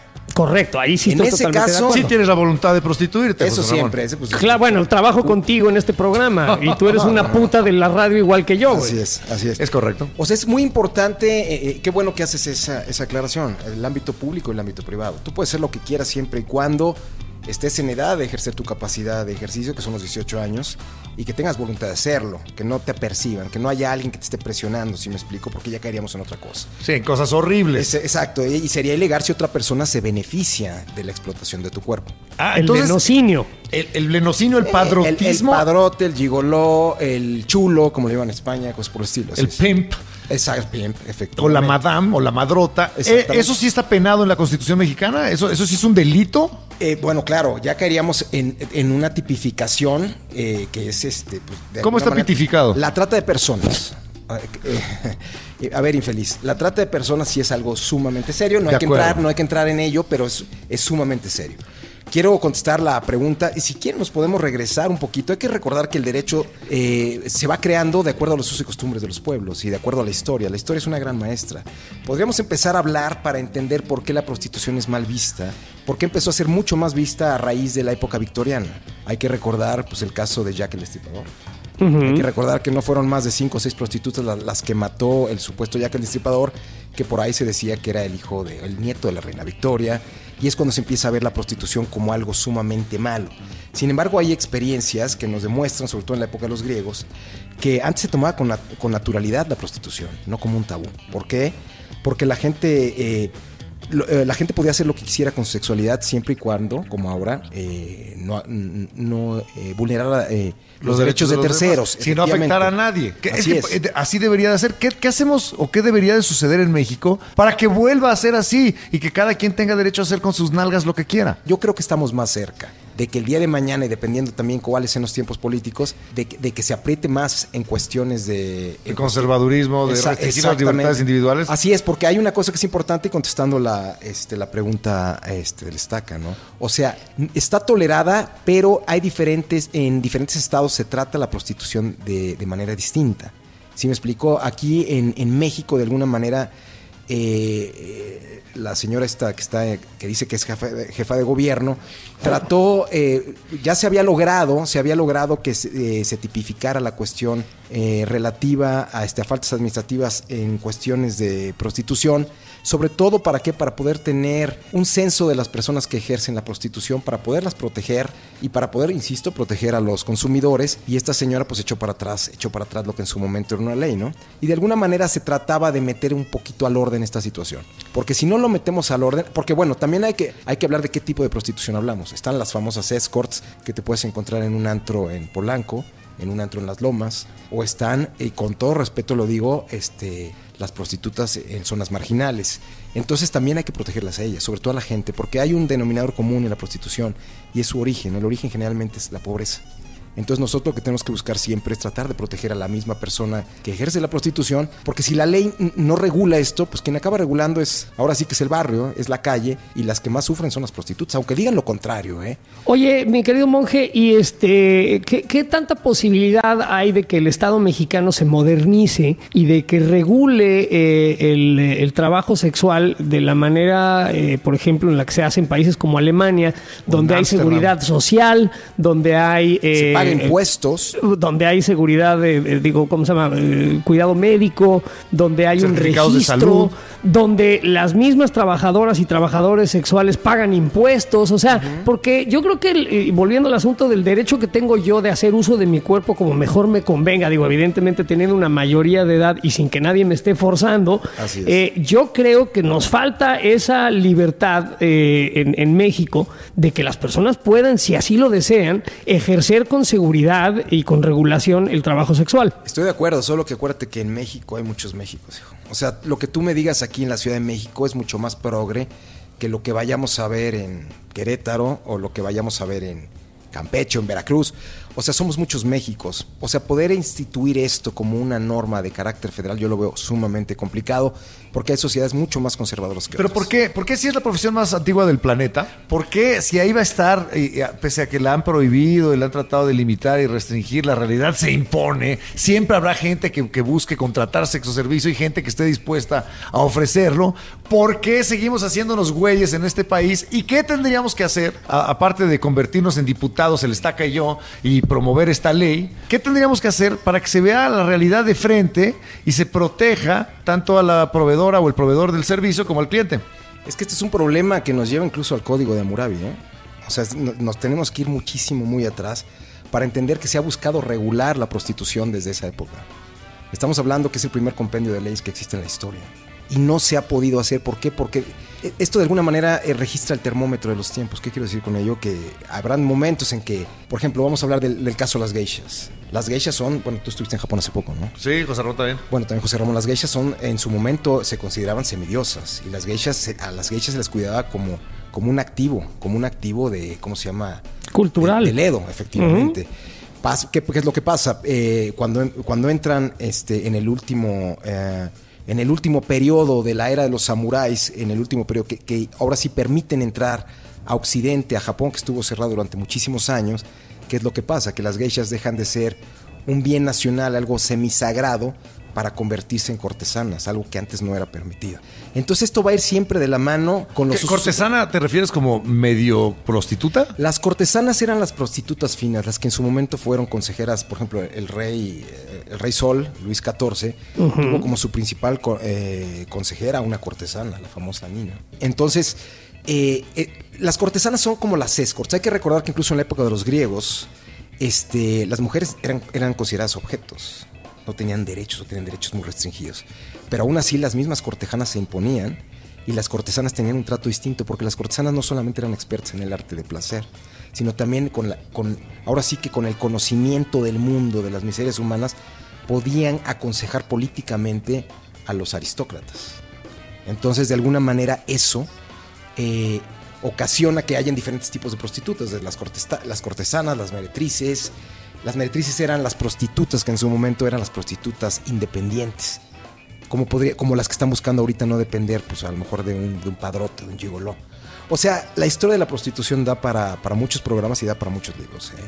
Correcto. Ahí sí En estoy ese totalmente de caso- acuerdo. Sí tienes la voluntad de prostituirte. Eso José siempre. ese, pues, Claro, bueno, trabajo contigo en este programa y tú eres una puta de la radio igual que yo, güey. Así es, así es. Es correcto. O sea, es muy importante, eh, eh, qué bueno que haces esa, esa aclaración, el ámbito público y el ámbito privado. Tú puedes hacer lo que quieras siempre y cuando estés en edad de ejercer tu capacidad de ejercicio, que son los 18 años, y que tengas voluntad de hacerlo, que no te aperciban, que no haya alguien que te esté presionando, si me explico, porque ya caeríamos en otra cosa. Sí, en cosas horribles. Es- exacto, y sería ilegal si otra persona se beneficia de la explotación de tu cuerpo. Ah, El entonces, lenocinio. el, el lenocinio, el El, padrotismo, el padrote, el gigoló, el chulo, como le llaman en España, cosas por el estilo. el es. Exacto, o efectivamente. la madame, o la madrota. Eh. ¿Eso sí está penado en la Constitución mexicana? ¿Eso, eso sí es un delito? Eh, bueno, claro, ya caeríamos en, en una tipificación eh, que es este. pues, de ¿Cómo está manera- tipificado? La trata de personas. Ah, A ver, infeliz. La trata de personas sí es algo sumamente serio. No De hay que entrar, no hay que entrar en ello, pero es, es sumamente serio. Quiero contestar la pregunta y si quieren nos podemos regresar un poquito. Hay que recordar que el derecho eh, se va creando de acuerdo a los usos y costumbres de los pueblos y de acuerdo a la historia. La historia es una gran maestra. Podríamos empezar a hablar para entender por qué la prostitución es mal vista, por qué empezó a ser mucho más vista a raíz de la época victoriana. Hay que recordar pues, el caso de Jack el Destripador. Hay que recordar que no fueron más de cinco o seis prostitutas la- las, que mató el supuesto Jack el Destripador, que por ahí se decía que era el hijo de, el nieto de la reina Victoria, y es cuando se empieza a ver la prostitución como algo sumamente malo. Sin embargo, hay experiencias que nos demuestran, sobre todo en la época de los griegos, que antes se tomaba con, nat- con naturalidad la prostitución, no como un tabú. ¿Por qué? Porque la gente eh, lo- eh, la gente podía hacer lo que quisiera con su sexualidad siempre y cuando, como ahora, eh, no, eh, vulnerara eh, los, derechos, de, terceros. demás, sin no afectar a nadie. Que- Así es que, es. así debería de ser. ¿Qué, qué hacemos o qué debería de suceder en México para que vuelva a ser así y que cada quien tenga derecho a hacer con sus nalgas lo que quiera? Yo creo que estamos más cerca de que el día de mañana, y dependiendo también cuáles sean los tiempos políticos, de, que- de que se apriete más en cuestiones de... El conservadurismo, de restringir las libertades individuales. Así es, porque hay una cosa que es importante contestando la, este, la pregunta este, del estaca, ¿no? O sea, está tolerada, pero hay diferentes, en diferentes estados se trata la prostitución de, de manera distinta. Si me explico, aquí en, en México de alguna manera eh, la señora esta que está que dice que es jefa de, jefa de gobierno trató eh, ya se había logrado se había logrado que se, eh, se tipificara la cuestión eh, relativa a, este, a faltas administrativas en cuestiones de prostitución sobre todo para qué para poder tener un censo de las personas que ejercen la prostitución para poderlas proteger y para poder insisto proteger a los consumidores. Y esta señora pues echó para atrás echó para atrás lo que en su momento era una ley no y de alguna manera se trataba de meter un poquito al orden esta situación. Porque si no lo metemos al orden porque bueno también hay que hay que hablar de qué tipo de prostitución hablamos. Están las famosas escorts que te puedes encontrar en un antro en Polanco en un antro en las lomas o están y con todo respeto lo digo este las prostitutas en zonas marginales. Entonces también hay que protegerlas a ellas, sobre todo a la gente, porque hay un denominador común en la prostitución y es su origen. El origen generalmente es la pobreza. Entonces nosotros lo que tenemos que buscar siempre es tratar de proteger a la misma persona que ejerce la prostitución, porque si la ley no regula esto, pues quien acaba regulando es, ahora sí que es el barrio, es la calle, y las que más sufren son las prostitutas, aunque digan lo contrario, ¿eh? Oye, mi querido monje, ¿y este qué, qué tanta posibilidad hay de que el Estado mexicano se modernice y de que regule eh, el, el trabajo sexual de la manera, eh, por ejemplo, en la que se hace en países como Alemania, donde hay seguridad social, donde hay... Eh, paga impuestos. donde hay seguridad, de, eh, digo, ¿cómo se llama? Eh, cuidado médico, donde hay un Certificados de registro, salud. donde las mismas trabajadoras y trabajadores sexuales pagan impuestos, o sea, porque yo creo que, el- eh, volviendo al asunto del derecho que tengo yo de hacer uso de mi cuerpo como mejor me convenga, digo, evidentemente teniendo una mayoría de edad y sin que nadie me esté forzando, Así es. eh, yo creo que nos falta esa libertad eh, en, en México de que las personas puedan, si así lo desean, ejercer con seguridad y con regulación el trabajo sexual. Estoy de acuerdo, solo que acuérdate que en México hay muchos Méxicos, hijo. O sea, lo que tú me digas aquí en la Ciudad de México es mucho más progre que lo que vayamos a ver en Querétaro o lo que vayamos a ver en Campeche en Veracruz. O sea, somos muchos Méxicos. O sea, poder instituir esto como una norma de carácter federal yo lo veo sumamente complicado porque hay sociedades mucho más conservadoras que Pero otras. ¿por qué? ¿Por qué si es la profesión más antigua del planeta? ¿Por qué si ahí va a estar, y, a- pese a que la han prohibido y la han tratado de limitar y restringir, la realidad se impone? Siempre habrá gente que, que busque contratar sexo servicio y gente que esté dispuesta a ofrecerlo. ¿Por qué seguimos haciéndonos güeyes en este país? ¿Y qué tendríamos que hacer, a- aparte de convertirnos en diputados, el Estaca y yo, y promover esta ley? ¿Qué tendríamos que hacer para que se vea la realidad de frente y se proteja tanto a la proveedora o el proveedor del servicio como al cliente? Es que este es un problema que nos lleva incluso al código de Hammurabi. ¿eh? O sea, nos tenemos que ir muchísimo, muy atrás para entender que se ha buscado regular la prostitución desde esa época. Estamos hablando que es el primer compendio de leyes que existe en la historia. Y no se ha podido hacer. ¿Por qué? Porque eh, esto de alguna manera eh, registra el termómetro de los tiempos. ¿Qué quiero decir con ello? Que habrán momentos en que, por ejemplo, vamos a hablar del, del caso de las geishas. Las geishas son, bueno, tú estuviste en Japón hace poco, ¿no? Sí, José Ramón también. Bueno, también José Ramón, las geishas son, en su momento se consideraban semidiosas y las geishas, se- a las geishas se les cuidaba como, como un activo, como un activo de, ¿cómo se llama? Cultural. De, del Edo, efectivamente. Pas- ¿qué, qué es lo que pasa? Eh, cuando, cuando entran este, en el último... eh, en el último periodo de la era de los samuráis, en el último periodo que, que ahora sí permiten entrar a Occidente, a Japón, que estuvo cerrado durante muchísimos años, ¿qué es lo que pasa? Que las geishas dejan de ser un bien nacional, algo semisagrado, para convertirse en cortesanas, algo que antes no era permitido. Entonces esto va a ir siempre de la mano con los ¿Qué, usos- ¿Cortesana te refieres como medio prostituta? Las cortesanas eran las prostitutas finas, las que en su momento fueron consejeras, por ejemplo, el rey, eh, el rey Sol, Luis XIV, tuvo como su principal eh, consejera una cortesana, la famosa Nina. Entonces, eh, eh, las cortesanas son como las escorts. Hay que recordar que incluso en la época de los griegos, este, las mujeres eran, consideradas objetos. No tenían derechos o tenían derechos muy restringidos. Pero aún así las mismas cortejanas se imponían y las cortesanas tenían un trato distinto porque las cortesanas no solamente eran expertas en el arte de placer, sino también ahora sí que con el conocimiento del mundo, de las miserias humanas, podían aconsejar políticamente a los aristócratas. Entonces, de alguna manera, eso eh, ocasiona que hayan diferentes tipos de prostitutas, de las, las cortesanas, las meretrices. Las meretrices eran las prostitutas que en su momento eran las prostitutas independientes. Como, podría, como las que están buscando ahorita no depender, pues a lo mejor de un, de un padrote, de un gigoló. O sea, la historia de la prostitución da para, para muchos programas y da para muchos libros. ¿eh?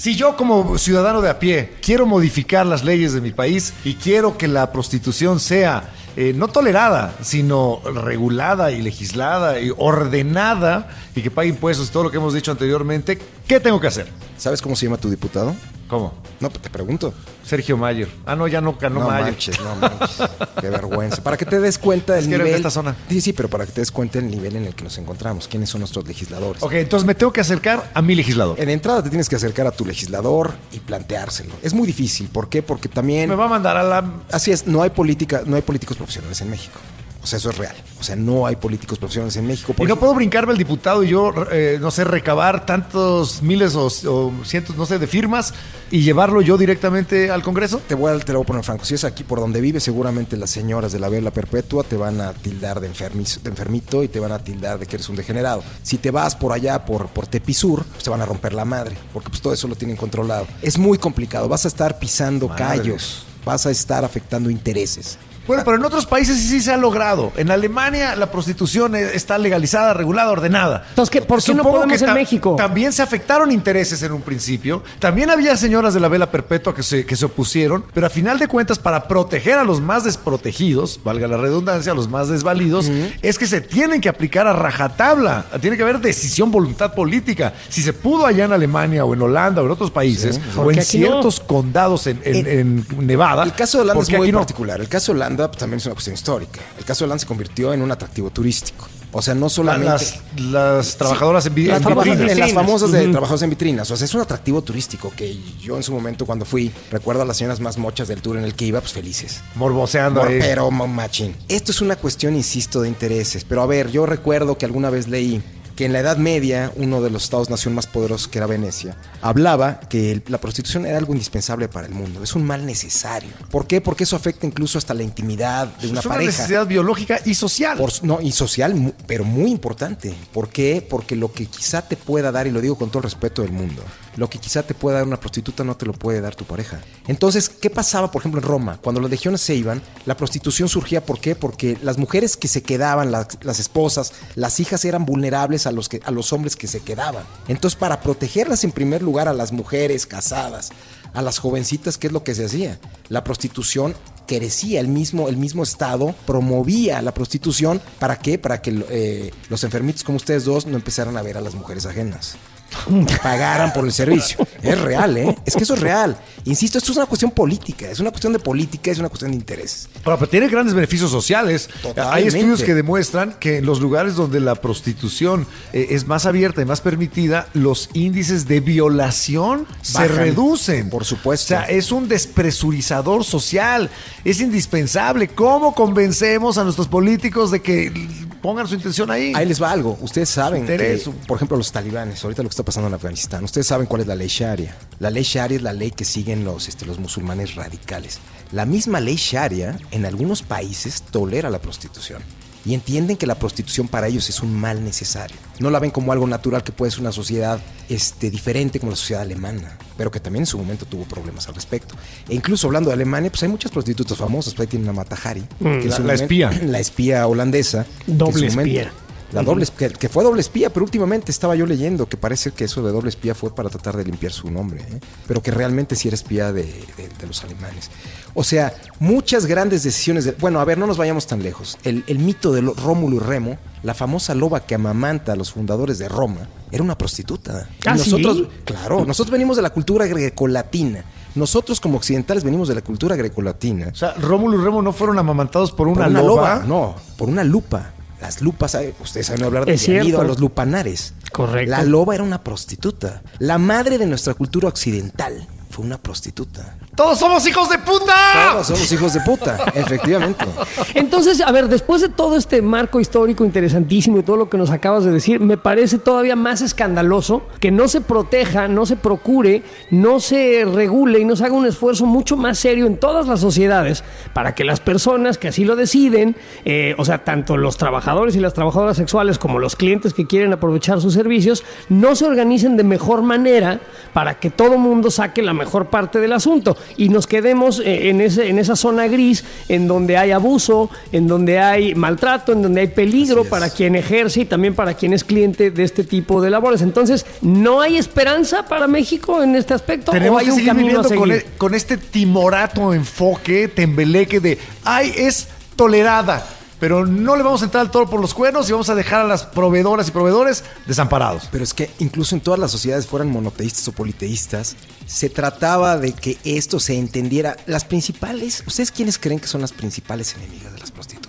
Si yo como ciudadano de a pie quiero modificar las leyes de mi país y quiero que la prostitución sea eh, no tolerada, sino regulada y legislada y ordenada y que pague impuestos todo lo que hemos dicho anteriormente, ¿qué tengo que hacer? ¿Sabes cómo se llama tu diputado? ¿Cómo? No, pues te pregunto. Sergio Mayer. Ah, no, ya no ganó No, Mayer. manches, no manches. Qué vergüenza. Para que te des cuenta del Es que era de nivel. esta zona. Sí, sí, pero para que te des cuenta del nivel en el que nos encontramos. ¿Quiénes son nuestros legisladores? Ok, entonces me tengo que acercar a mi legislador. En entrada te tienes que acercar a tu legislador y planteárselo. Es muy difícil. ¿Por qué? Porque también. Me va a mandar a la... Así es, no hay política, no hay políticos profesionales en México. O sea, eso es real. O sea, no hay políticos profesionales en México. Y no ejemplo- puedo brincarme al diputado y yo, eh, no sé, recabar tantos miles o, o cientos, no sé, de firmas y llevarlo yo directamente al Congreso. Te voy, a, te lo voy a poner franco. Si es aquí por donde vives, seguramente las señoras de la vela perpetua te van a tildar de, enfermito y te van a tildar de que eres un degenerado. Si te vas por allá, por, por Tepisur, pues te van a romper la madre, porque pues todo eso lo tienen controlado. Es muy complicado. Vas a estar pisando callos, vas a estar afectando intereses. Bueno, pero en otros países sí, sí se ha logrado. En Alemania la prostitución eh, está legalizada, regulada, ordenada. Entonces, ¿qué- por qué no podemos que en México? También se afectaron intereses en un principio. También había señoras de la vela perpetua que se, que se opusieron. Pero a final de cuentas, para proteger a los más desprotegidos, valga la redundancia, a los más desvalidos, es que se tienen que aplicar a rajatabla. Tiene que haber decisión, voluntad política. Si se pudo allá en Alemania o en Holanda o en otros países, o en no. ciertos condados en, en- en Nevada. El caso de Holanda ¿por es muy no? particular. El caso de Holanda pues, también es una cuestión histórica. El caso de Holanda se convirtió en un atractivo turístico. O sea, no La- solamente... Las, las trabajadoras en, vi- Las en trabajadoras- vitrinas. en las famosas de Ujú. trabajadores en vitrinas. O sea, es un atractivo turístico que yo en su momento cuando fui, recuerdo a las señoras más mochas del tour en el que iba, pues felices. Morboseando ahí. pero ma- machín. Esto es una cuestión, insisto, de intereses. Pero a ver, yo recuerdo que alguna vez leí que en la Edad Media, uno de los estados-nación más poderosos, que era Venecia, hablaba que la prostitución era algo indispensable para el mundo. Es un mal necesario. ¿Por qué? Porque eso afecta incluso hasta la intimidad de una es una pareja. necesidad biológica y social. Por- no, y social, pero muy importante. ¿Por qué? Porque lo que quizá te pueda dar, y lo digo con todo el respeto del mundo, lo que quizá te pueda dar una prostituta no te lo puede dar tu pareja. Entonces, ¿qué pasaba, por ejemplo, en Roma? Cuando las legiones se iban, la prostitución surgía, ¿por qué? Porque las mujeres que se quedaban, las, esposas, las hijas eran vulnerables a los, a los hombres que se quedaban. Entonces, para protegerlas en primer lugar a las mujeres casadas, a las jovencitas, ¿qué es lo que se hacía? La prostitución crecía, el mismo, el mismo Estado promovía la prostitución. ¿Para qué? Para que eh, los enfermitos como ustedes dos no empezaran a ver a las mujeres ajenas. Pagaran por el servicio. Es real, ¿eh? Es que eso es real. Insisto, esto es una cuestión política, es una cuestión de política, es una cuestión de intereses. Pero, pero tiene grandes beneficios sociales. Totalmente. Hay estudios que demuestran que en los lugares donde la prostitución eh, es más abierta y más permitida, los índices de violación se reducen. Por supuesto. O sea, es un despresurizador social. Es indispensable. ¿Cómo convencemos a nuestros políticos de que pongan su intención ahí? Ahí les va algo. Ustedes saben que, por ejemplo, los talibanes, ahorita lo que está pasando en Afganistán, ustedes saben cuál es la ley Sharia. La ley Sharia es la ley que siguen los, este, los musulmanes radicales. La misma ley Sharia en algunos países tolera la prostitución. Y entienden que la prostitución para ellos es un mal necesario. No la ven como algo natural que puede ser una sociedad este, diferente como la sociedad alemana, pero que también en su momento tuvo problemas al respecto. E incluso hablando de Alemania, pues hay muchas prostitutas famosas. Por ahí tienen a Matahari, que Mm, la- su la espía. La espía holandesa. que en Doble su momento- espía. La doble, que, que fue doble espía, pero últimamente estaba yo leyendo que parece que eso de doble espía fue para tratar de limpiar su nombre, ¿eh? pero que realmente sí era espía de, de- de los alemanes. O sea, muchas grandes decisiones. De, bueno, a ver, no nos vayamos tan lejos. El, el mito de lo- Rómulo y Remo, la famosa loba que amamanta a los fundadores de Roma, era una prostituta. ¿Ah, nosotros, sí? claro, nosotros venimos de la cultura grecolatina. Nosotros como occidentales venimos de la cultura grecolatina. O sea, Rómulo y Remo no fueron amamantados por una, Por una loba. loba. No, por una lupa. Las lupas, ustedes saben hablar de ido a los lupanares. Correcto. La loba era una prostituta. La madre de nuestra cultura occidental fue una prostituta. ¡Todos somos hijos de puta! Todos somos hijos de puta, efectivamente. Entonces, a ver, después de todo este marco histórico interesantísimo y todo lo que nos acabas de decir, me parece todavía más escandaloso que no se proteja, no se procure, no se regule y no se haga un esfuerzo mucho más serio en todas las sociedades para que las personas que así lo deciden, eh, o sea, tanto los trabajadores y las trabajadoras sexuales como los clientes que quieren aprovechar sus servicios, no se organicen de mejor manera para que todo mundo saque la mejor parte del asunto y nos quedemos eh, en, ese, en esa zona gris en donde hay abuso, en donde hay maltrato, en donde hay peligro para quien ejerce y también para quien es cliente de este tipo de labores. Entonces, ¿no hay esperanza para México en este aspecto? ¿O hay un camino a con, e- con este timorato enfoque, tembeleque de, ay, es tolerada, pero no le vamos a entrar al toro por los cuernos y vamos a dejar a las proveedoras y proveedores desamparados. Pero es que incluso en todas las sociedades fueran monoteístas o politeístas, se trataba de que esto se entendiera. Las principales, ¿ustedes quiénes creen que son las principales enemigas de las prostitutas?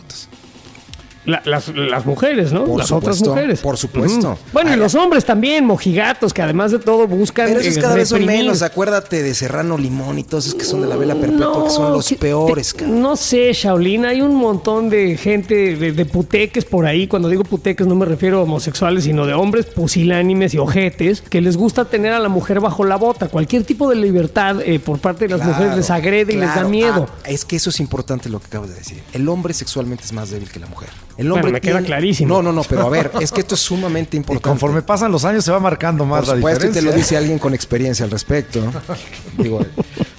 La- las, las mujeres, ¿no? Por las otras mujeres. por supuesto. Bueno, y los hombres también, mojigatos, que además de todo buscan. Pero esos eh, cada vez son menos. Acuérdate de Serrano Limón y todos esos que son de la vela perpetua, que son los que- peores, te-. No sé, Shaolin, hay un montón de gente, de, de puteques por ahí. Cuando digo puteques no me refiero a homosexuales, sino de hombres pusilánimes y ojetes que les gusta tener a la mujer bajo la bota. Cualquier tipo de libertad eh, por parte de las Claro, mujeres les agrede y les da miedo. Ah, es que eso es importante lo que acabas de decir. El hombre sexualmente es más débil que la mujer. El Bueno, hombre me queda clarísimo. No, no, no, pero a ver, es que esto es sumamente Y importante. conforme pasan los años se va marcando más Por la supuesto, y te diferencia. lo dice alguien con experiencia al respecto. Digo,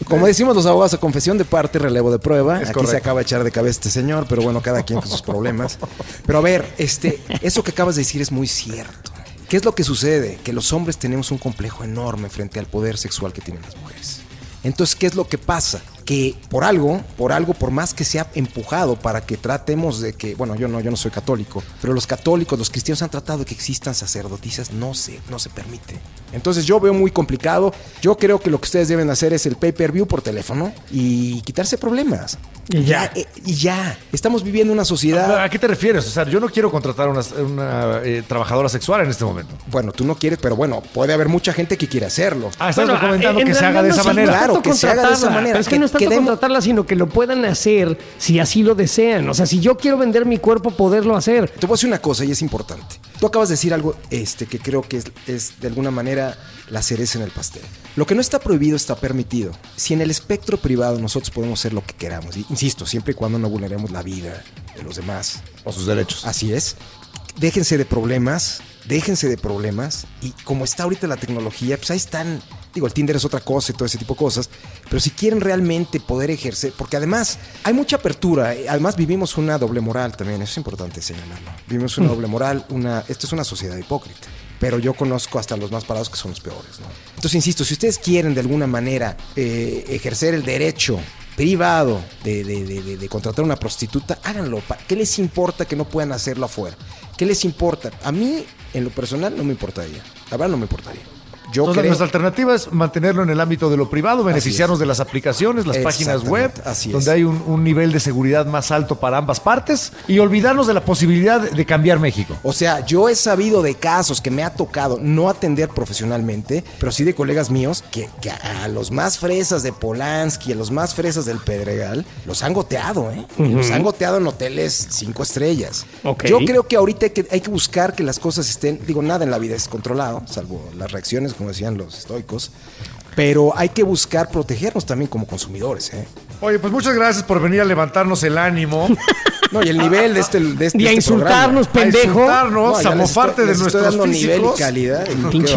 como decimos los abogados a confesión de parte, relevo de prueba. Es Aquí correcto. se acaba de echar de cabeza este señor, pero bueno, cada quien con sus problemas. Pero a ver, este, eso que acabas de decir es muy cierto. ¿Qué es lo que sucede? Que los hombres tenemos un complejo enorme frente al poder sexual que tienen las mujeres. Entonces, ¿qué es lo que pasa? Que por algo, por algo, por más que se ha empujado para que tratemos de que, bueno, yo no, yo no soy católico, pero los católicos, los cristianos han tratado de que existan sacerdotisas, no se, no se permite. Entonces yo veo muy complicado. Yo creo que lo que ustedes deben hacer es el pay-per-view por teléfono y quitarse problemas. Y ya. eh, y ya. Estamos viviendo una sociedad. ¿A qué te refieres? O sea, yo no quiero contratar a una, una, eh, trabajadora sexual en este momento. Bueno, tú no quieres, pero bueno, puede haber mucha gente que quiere hacerlo. Ah, estás Bueno, recomendando en que se haga de esa manera. Claro, que se haga de esa manera, pero Es que, que no es tanto quedemos- contratarla, sino que lo puedan hacer si así lo desean. O sea, si yo quiero vender mi cuerpo, poderlo hacer. Te voy a decir una cosa y es importante. Tú acabas de decir algo este, que creo que es, es de alguna manera la cereza en el pastel. Lo que no está prohibido está permitido. Si en el espectro privado nosotros podemos hacer lo que queramos, y insisto, siempre y cuando no vulneremos la vida de los demás, O sus derechos. así es, déjense de problemas déjense de problemas y como está ahorita la tecnología, pues ahí están. Digo, el Tinder es otra cosa y todo ese tipo de cosas, pero si quieren realmente poder ejercer, porque además hay mucha apertura, eh, además vivimos una doble moral también, eso es importante señalarlo. Vivimos una doble moral, una, esto es una sociedad hipócrita, pero yo conozco hasta los más parados que son los peores. ¿no? Entonces, insisto, si ustedes quieren de alguna manera eh, ejercer el derecho privado de, de- de- de- de contratar una prostituta, háganlo. ¿Qué les importa que no puedan hacerlo afuera? ¿Qué les importa? A mí, en lo personal, no me importaría. La verdad, no me importaría. Yo Entonces, creo... nuestra alternativa es mantenerlo en el ámbito de lo privado, beneficiarnos de las aplicaciones, las páginas web, así donde hay un, un nivel de seguridad más alto para ambas partes y olvidarnos de la posibilidad de cambiar México. O sea, yo he sabido de casos que me ha tocado no atender profesionalmente, pero sí de colegas míos que, que a los más fresas de Polanski, a los más fresas del Pedregal, los han goteado, ¿eh? Los han goteado en hoteles cinco estrellas. Ok. Yo creo que ahorita hay que, hay que buscar que las cosas estén, digo, nada en la vida es controlado, salvo las reacciones, como decían los estoicos, pero hay que buscar protegernos también como consumidores, ¿eh? Oye, pues muchas gracias por venir a levantarnos el ánimo, No, y el nivel de este, de este, Y a este insultarnos, programa. a pendejo. insultarnos, No, a mofarte de les estoy nuestros dando nivel y físicos. calidad. Pinche.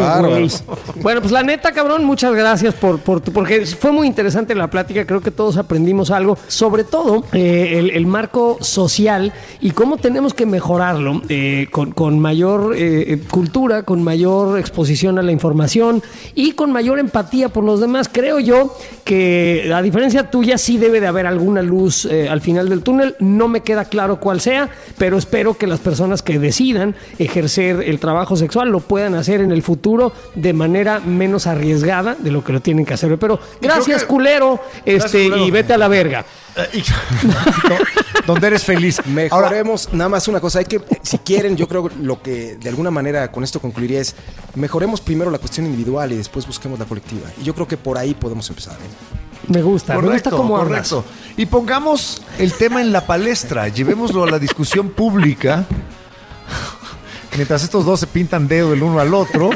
Bueno, pues la neta, cabrón, muchas gracias por, por tu, porque fue muy interesante la plática. Creo que todos aprendimos algo, sobre todo eh, el, el marco social y cómo tenemos que mejorarlo eh, con, con mayor eh, eh, cultura, con mayor exposición a la información y con mayor empatía por los demás. Creo yo que a diferencia tuya sí debe de haber alguna luz eh, al final del túnel. No me queda claro cuál sea, pero espero que las personas que decidan ejercer el trabajo sexual lo puedan hacer en el futuro de manera menos arriesgada de lo que lo tienen que hacer. Pero gracias, que- culero, este, culero. y vete a la verga. Eh, y- donde eres feliz. Ahora, Mejoremos, nada más una cosa, hay que, si quieren, yo creo que lo que de alguna manera con esto concluiría es, mejoremos primero la cuestión individual y después busquemos la colectiva. Y yo creo que por ahí podemos empezar. ¿eh? Me gusta, me gusta Correcto, cómo hablas. correcto. Y pongamos el tema en la palestra, llevémoslo a la discusión pública. Mientras estos dos se pintan dedo el uno al otro,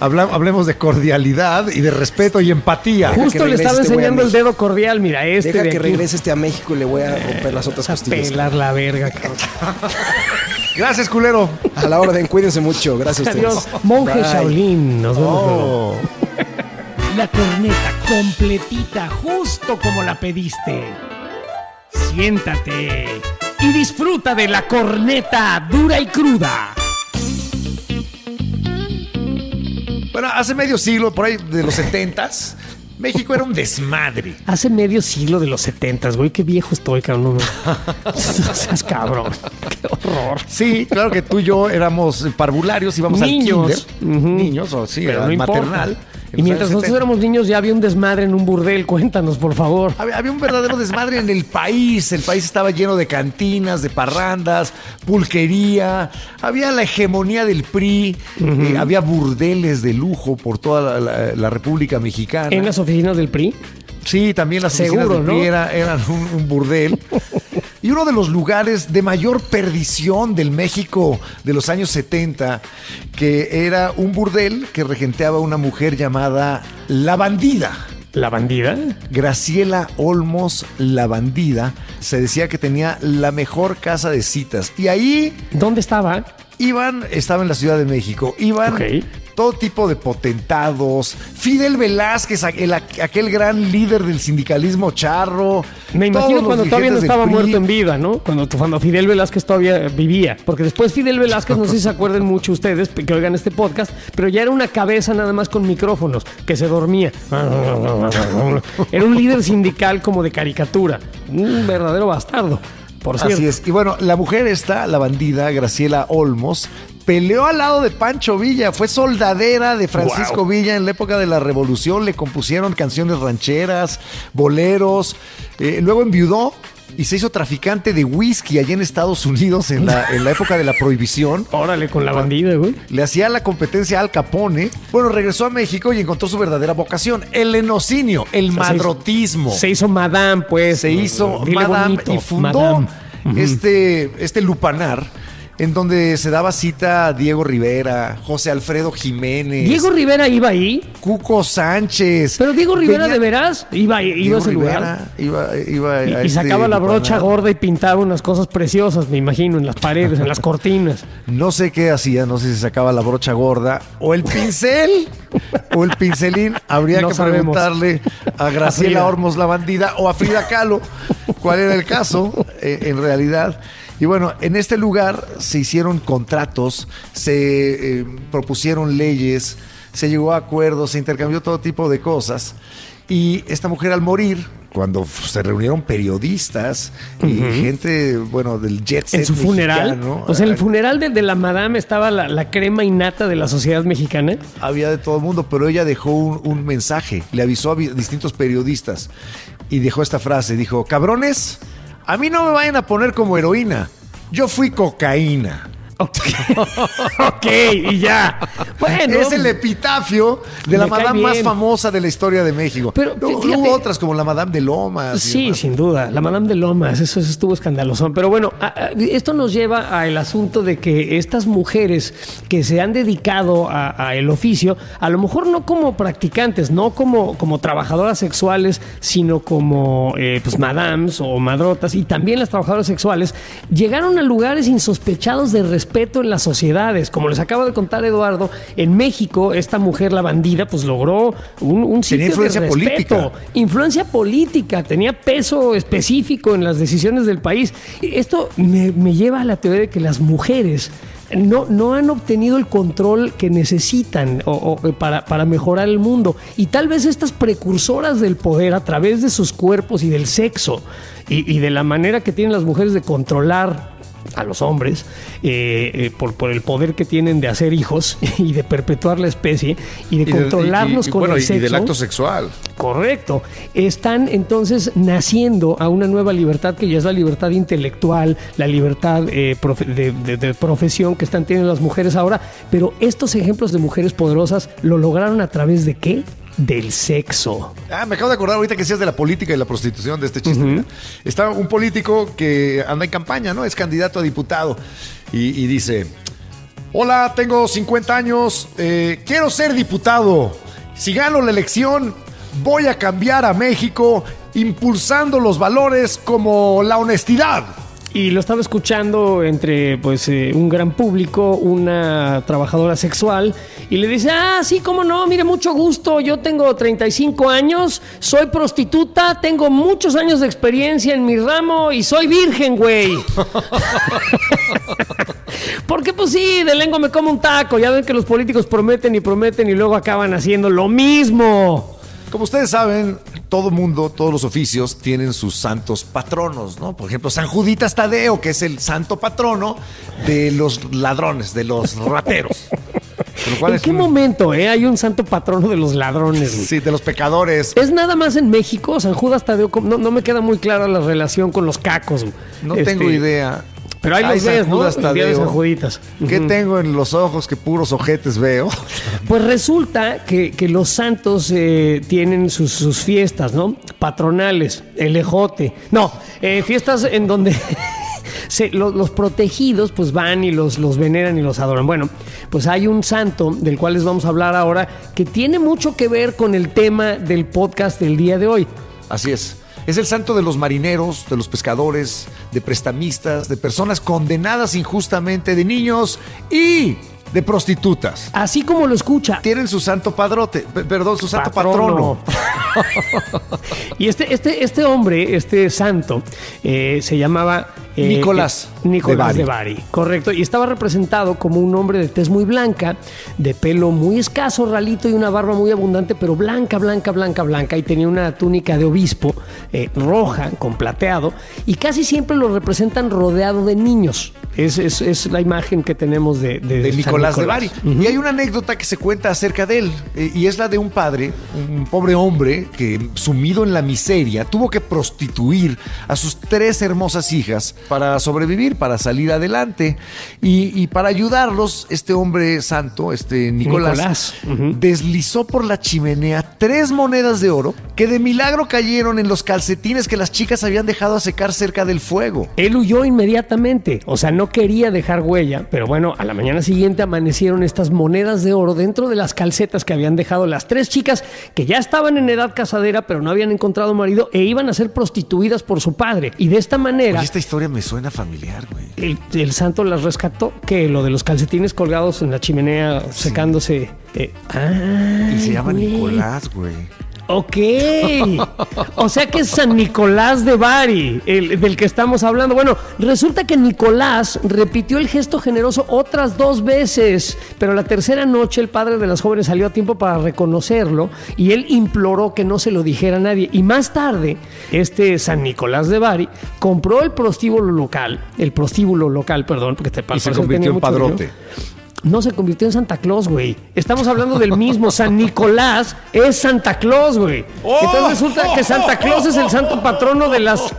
hablemos de cordialidad y de respeto y empatía. Justo le estaba este enseñando el dedo cordial, mira, este Deja de que aquí. regrese este a México y le voy a romper las otras A costillas. pelar la verga, cabrón. Gracias, culero. A la orden, cuídense mucho. Gracias a ustedes. Adiós, monje Bye. Shaolin. Nos vemos. Oh. La corneta completita, justo como la pediste. Siéntate y disfruta de la corneta dura y cruda. Bueno, hace medio siglo, por ahí de los setentas, México era un desmadre. Hace medio siglo de los setentas, güey, qué viejo estoy, cabrón. Seas cabrón. Qué horror. Sí, claro que tú y yo éramos parvularios, íbamos Niños. al kinder. Niños, o sí, Pero era no importa. Y mientras nosotros éramos niños ya había un desmadre en un burdel. Cuéntanos, por favor. Había, había un verdadero desmadre en el país. El país estaba lleno de cantinas, de parrandas, pulquería. Había la hegemonía del PRI. eh, había burdeles de lujo por toda la, la- la República Mexicana. En las oficinas del PRI. Sí, también las Seguro, oficinas del PRI ¿no? era- eran un, un burdel. Y uno de los lugares de mayor perdición del México de los años 70, que era un burdel que regenteaba una mujer llamada La Bandida. ¿La bandida? Graciela Olmos La Bandida se decía que tenía la mejor casa de citas. Y ahí ¿Dónde estaba? iban, estaba en la Ciudad de México, iban Ok. Todo tipo de potentados. Fidel Velázquez, aquel, aquel gran líder del sindicalismo charro. Me imagino cuando todavía no estaba muerto en vida, ¿no? Cuando, cuando Fidel Velázquez todavía vivía. Porque después Fidel Velázquez, no sé si se acuerdan mucho ustedes que oigan este podcast, pero ya era una cabeza nada más con micrófonos, que se dormía. Era un líder sindical como de caricatura. Un verdadero bastardo, por cierto. Así es. Y bueno, la mujer esta, la bandida Graciela Olmos, peleó al lado de Pancho Villa. Fue soldadera de Francisco Wow. Villa en la época de la Revolución. Le compusieron canciones rancheras, boleros. Eh, luego enviudó y se hizo traficante de whisky allá en Estados Unidos en la, en la época de la prohibición. Órale, con la bandida, güey. Le hacía la competencia al Capone. Bueno, regresó a México y encontró su verdadera vocación, el enocinio, el O sea, se hizo- madrotismo. Se hizo Madame, pues. se hizo Madame bonito, y fundó Madame. Este, este lupanar en donde se daba cita a Diego Rivera, José Alfredo Jiménez, Diego Rivera iba ahí. Cuco Sánchez. Pero Diego Rivera, ¿de veras? Iba, iba Diego a ese lugar. Rivera iba, iba a Y, este sacaba la brocha lugar. gorda y pintaba unas cosas preciosas, me imagino, en las paredes, en las cortinas. No sé qué hacía, no sé si sacaba la brocha gorda o el pincel o el pincelín. Habría No que sabemos. preguntarle a Graciela Frida. Ormos la bandida o a Frida Kahlo cuál era el caso eh, en realidad. Y bueno, en este lugar se hicieron contratos, se eh, propusieron leyes, se llegó a acuerdos, se intercambió todo tipo de cosas. Y esta mujer al morir, cuando se reunieron periodistas y gente, bueno, del jet set En su funeral. mexicano, O sea, en el funeral de, de la madame estaba la, la crema innata de la sociedad mexicana. había de todo el mundo, pero ella dejó un, un mensaje, le avisó a distintos periodistas y dejó esta frase, dijo, cabrones, a mí no me vayan a poner como heroína, yo fui cocaína. Ok, y ya. Bueno, es el epitafio de la madame más famosa de la historia de México. Pero, fíjate- hubo otras como la madame de Lomas. Sí, demás. sin duda. La Madame de Lomas, eso, eso estuvo escandaloso. Pero bueno, a- a- esto nos lleva al asunto de que estas mujeres que se han dedicado a, a el oficio, a lo mejor no como practicantes, no como, como trabajadoras sexuales, sino como eh, pues madams o madrotas, y también las trabajadoras sexuales, llegaron a lugares insospechados de respeto en las sociedades. Como les acaba de contar Eduardo, en México, esta mujer, la bandida, pues logró un, un sitio Tenía influencia de respeto. política. Influencia política, tenía peso específico en las decisiones del país. Esto me, me lleva a la teoría de que las mujeres no, no han obtenido el control que necesitan o- o, para, para mejorar el mundo. Y tal vez estas precursoras del poder a través de sus cuerpos y del sexo y, y de la manera que tienen las mujeres de controlar a los hombres eh, eh, por, por el poder que tienen de hacer hijos y de perpetuar la especie y de Y controlarnos y- y- con bueno, el y sexo. del acto sexual. Correcto. Están entonces naciendo a una nueva libertad que ya es la libertad intelectual, la libertad eh, profe- de, de- de profesión que están teniendo las mujeres ahora. Pero estos ejemplos de mujeres poderosas lo lograron a través de qué? Del sexo. Ah, me acabo de acordar ahorita que decías de la política y la prostitución de este chiste. Está un político que anda en campaña, ¿no? Es candidato a diputado y, y dice, hola, tengo 50 años, eh, quiero ser diputado. Si gano la elección, voy a cambiar a México impulsando los valores como la honestidad. Y lo estaba escuchando entre pues eh, un gran público, una trabajadora sexual, y le dice, ah, sí, cómo no, mire, mucho gusto, yo tengo 35 años, soy prostituta, tengo muchos años de experiencia en mi ramo y soy virgen, güey. Porque pues sí, de lengua me como un taco, ya ven que los políticos prometen y prometen y luego acaban haciendo lo mismo. Como ustedes saben, todo mundo, todos los oficios tienen sus santos patronos, ¿no? Por ejemplo, San Juditas Tadeo, que es el santo patrono de los ladrones, de los rateros. ¿En qué un- momento eh, hay un santo patrono de los ladrones? Sí, de los pecadores. ¿Es nada más en México? San Judas Tadeo, no, no me queda muy clara la relación con los cacos. No Este, tengo idea. Pero ahí Ay, los ves, ¿no? Tadeo. Juditas. ¿Qué tengo en los ojos que puros ojetes veo? Pues resulta que, que los santos eh, tienen sus, sus fiestas, ¿no? Patronales, el ejote. No, eh, fiestas en donde se- lo- los, protegidos pues van y los, los veneran y los adoran. Bueno, pues hay un santo del cual les vamos a hablar ahora que tiene mucho que ver con el tema del podcast del día de hoy. Así es. Es el santo de los marineros, de los pescadores, de prestamistas, de personas condenadas injustamente, de niños y de prostitutas. Así como lo escucha. Tienen su santo padrote, pe- perdón, su santo Patrono. patrono. y este, este, este hombre, este santo, eh, se llamaba eh, Nicolás eh, Nicolás de Bari. Correcto. Y estaba representado como un hombre de tez muy blanca, de pelo muy escaso, ralito y una barba muy abundante, pero blanca, blanca, blanca, blanca. Y tenía una túnica de obispo eh, roja, con plateado. Y casi siempre lo representan rodeado de niños. Es, es- es la imagen que tenemos de, de, Nicolás, de Bari. Y hay una anécdota que se cuenta acerca de él, eh, y es la de un padre, un pobre hombre que sumido en la miseria tuvo que prostituir a sus tres hermosas hijas para sobrevivir, para salir adelante. Y, y para ayudarlos, este hombre santo, este Nicolás, deslizó por la chimenea tres monedas de oro que de milagro cayeron en los calcetines que las chicas habían dejado a secar cerca del fuego. Él huyó inmediatamente, o sea, no quería dejar huella, pero bueno, a la mañana siguiente amanecieron estas monedas de oro dentro de las calcetas que habían dejado las tres chicas que ya estaban en edad casadera, pero no habían encontrado marido e iban a ser prostituidas por su padre. Y de esta manera, esta historia me suena familiar, güey. el, el santo las rescató, que lo de los calcetines colgados en la chimenea secándose. eh, ah, Y se llama güey. Nicolás, güey. Ok. O sea que es San Nicolás de Bari, el del que estamos hablando. Bueno, resulta que Nicolás repitió el gesto generoso otras dos veces, pero la tercera noche el padre de las jóvenes salió a tiempo para reconocerlo y él imploró que no se lo dijera a nadie. Y más tarde, este San Nicolás de Bari compró el prostíbulo local, el prostíbulo local, perdón, porque te Y se convirtió en padrote. No se convirtió en Santa Claus, güey. Estamos hablando del mismo. San Nicolás es Santa Claus, güey. Entonces resulta que Santa Claus es el santo patrono de las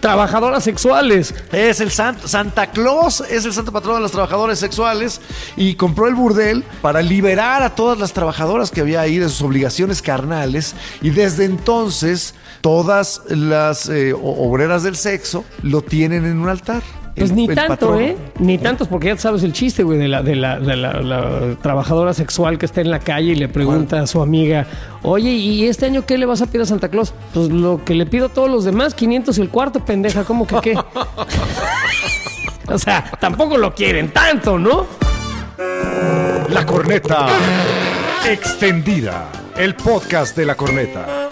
trabajadoras sexuales. Es el santo, Santa Claus es el santo patrón de los trabajadores sexuales y compró el burdel para liberar a todas las trabajadoras que había ahí de sus obligaciones carnales y desde entonces todas las eh, obreras del sexo lo tienen en un altar. Pues El- ni el tanto. ¿eh? Ni tantos, porque ya sabes el chiste, güey, de, la, de, la, de la- la trabajadora sexual que está en la calle y le pregunta a su amiga, oye, ¿y este año qué le vas a pedir a Santa Claus? Pues lo que le pido a todos los demás, 500 el cuarto, pendeja, ¿cómo que qué? o sea, tampoco lo quieren tanto, ¿no? La corneta extendida, el podcast de la corneta.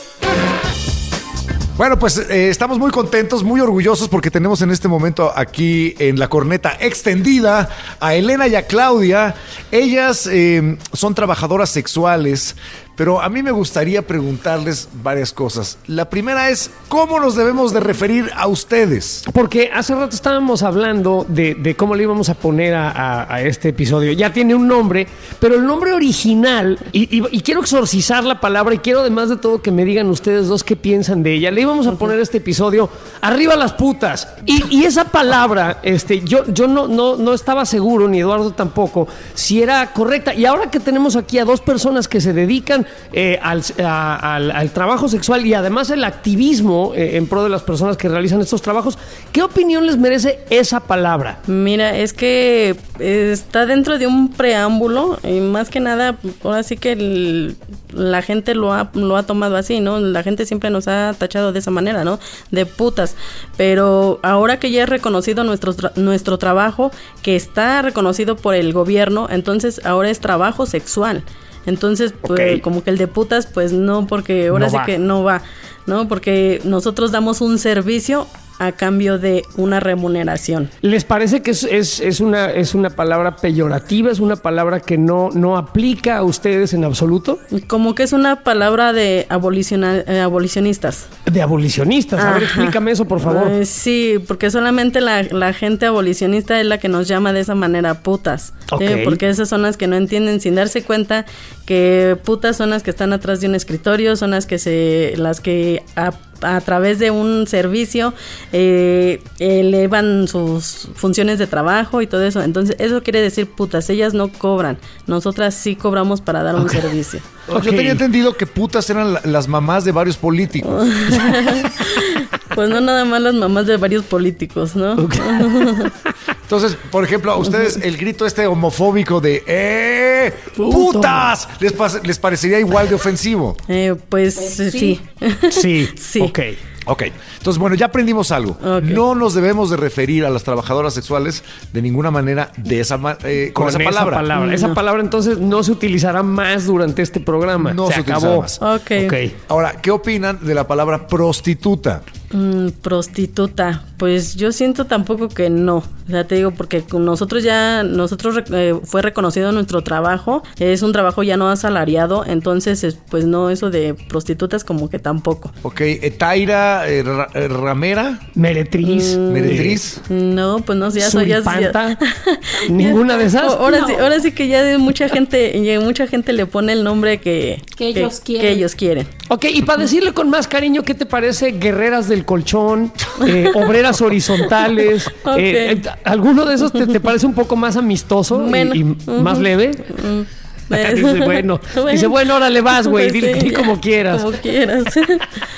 Bueno, pues eh, estamos muy contentos, muy orgullosos porque tenemos en este momento aquí en la corneta extendida a Elena y a Claudia. Ellas eh, son trabajadoras sexuales, pero a mí me gustaría preguntarles varias cosas. La primera es, ¿cómo nos debemos de referir a ustedes? Porque hace rato estábamos hablando de, cómo le íbamos a poner a, este episodio. Ya tiene un nombre, pero el nombre original, y, quiero exorcizar la palabra y quiero además de todo que me digan ustedes dos qué piensan de ella. Le íbamos a poner este episodio Arriba las putas. Y, y esa palabra, este, yo, yo no, no, no estaba seguro, ni Eduardo tampoco, si era correcta. Y ahora que tenemos aquí a dos personas que se dedican eh, al, al- trabajo sexual y además el activismo eh, en pro de las personas que realizan estos trabajos, ¿qué opinión les merece esa palabra? Mira, es que eh, está dentro de un preámbulo y más que nada, ahora sí que la gente lo ha, lo ha tomado así, ¿no? La gente siempre nos ha tachado de esa manera, ¿no? De putas. Pero ahora que ya es reconocido nuestro, nuestro trabajo, que está reconocido por el gobierno, entonces ahora es trabajo sexual. Entonces, pues, como que el de putas, pues no, porque ahora No sí va. que no va, ¿no? Porque nosotros damos un servicio a cambio de una remuneración. ¿Les parece que es, es- es una, es una palabra peyorativa? ¿Es una palabra que no, no aplica a ustedes en absoluto? Como que es una palabra de eh, abolicionistas. De abolicionistas. A ver, explícame eso, por favor. Eh, sí, porque solamente la, la gente abolicionista es la que nos llama de esa manera putas. ¿sí? Ok. Porque esas son las que no entienden sin darse cuenta que putas son las que están atrás de un escritorio, son las que se, las que a, a través de un servicio eh, elevan sus funciones de trabajo y todo eso. Entonces, eso quiere decir putas. Ellas no cobran. Nosotras sí cobramos para dar un servicio. Yo tenía entendido que putas eran la- las mamás de varios políticos. Pues no nada más las mamás de varios políticos, ¿no? Entonces, por ejemplo, a ustedes el grito este homofóbico de ¡Eh! Puto. ¡Putas! ¿Les, les parecería igual de ofensivo? Eh, pues sí. Sí. Sí. Ok. Ok, entonces bueno, ya aprendimos algo. No nos debemos de referir a las trabajadoras sexuales de ninguna manera de esa ma- eh, con, esa palabra. Esa palabra entonces no se utilizará más durante este programa. No se, se acabó. más. Ok. Ok. Ahora, ¿qué opinan de la palabra prostituta? Mm, prostituta. Pues yo siento tampoco que no. O sea, te digo, porque con nosotros ya, nosotros eh, fue reconocido nuestro trabajo. Es un trabajo ya no asalariado. Entonces, es- pues no, eso de prostitutas como que tampoco. Ok, eh, Ra- eh, Ramera, Meretriz. Meretriz. No, pues no, ya soy ya, Ninguna de esas. Ahora sí, ahora sí que ya mucha gente, ya mucha gente le pone el nombre que, Que ellos quieren. que ellos quieren. Ok, y para decirle con más cariño, ¿qué te parece Guerreras del del colchón, eh, obreras horizontales. Eh, eh, ¿Alguno de esos te, te parece un poco más amistoso y- más leve? Dice, bueno, dice, bueno, órale vas, güey, Pues dile, sí, di como quieras. Como quieras.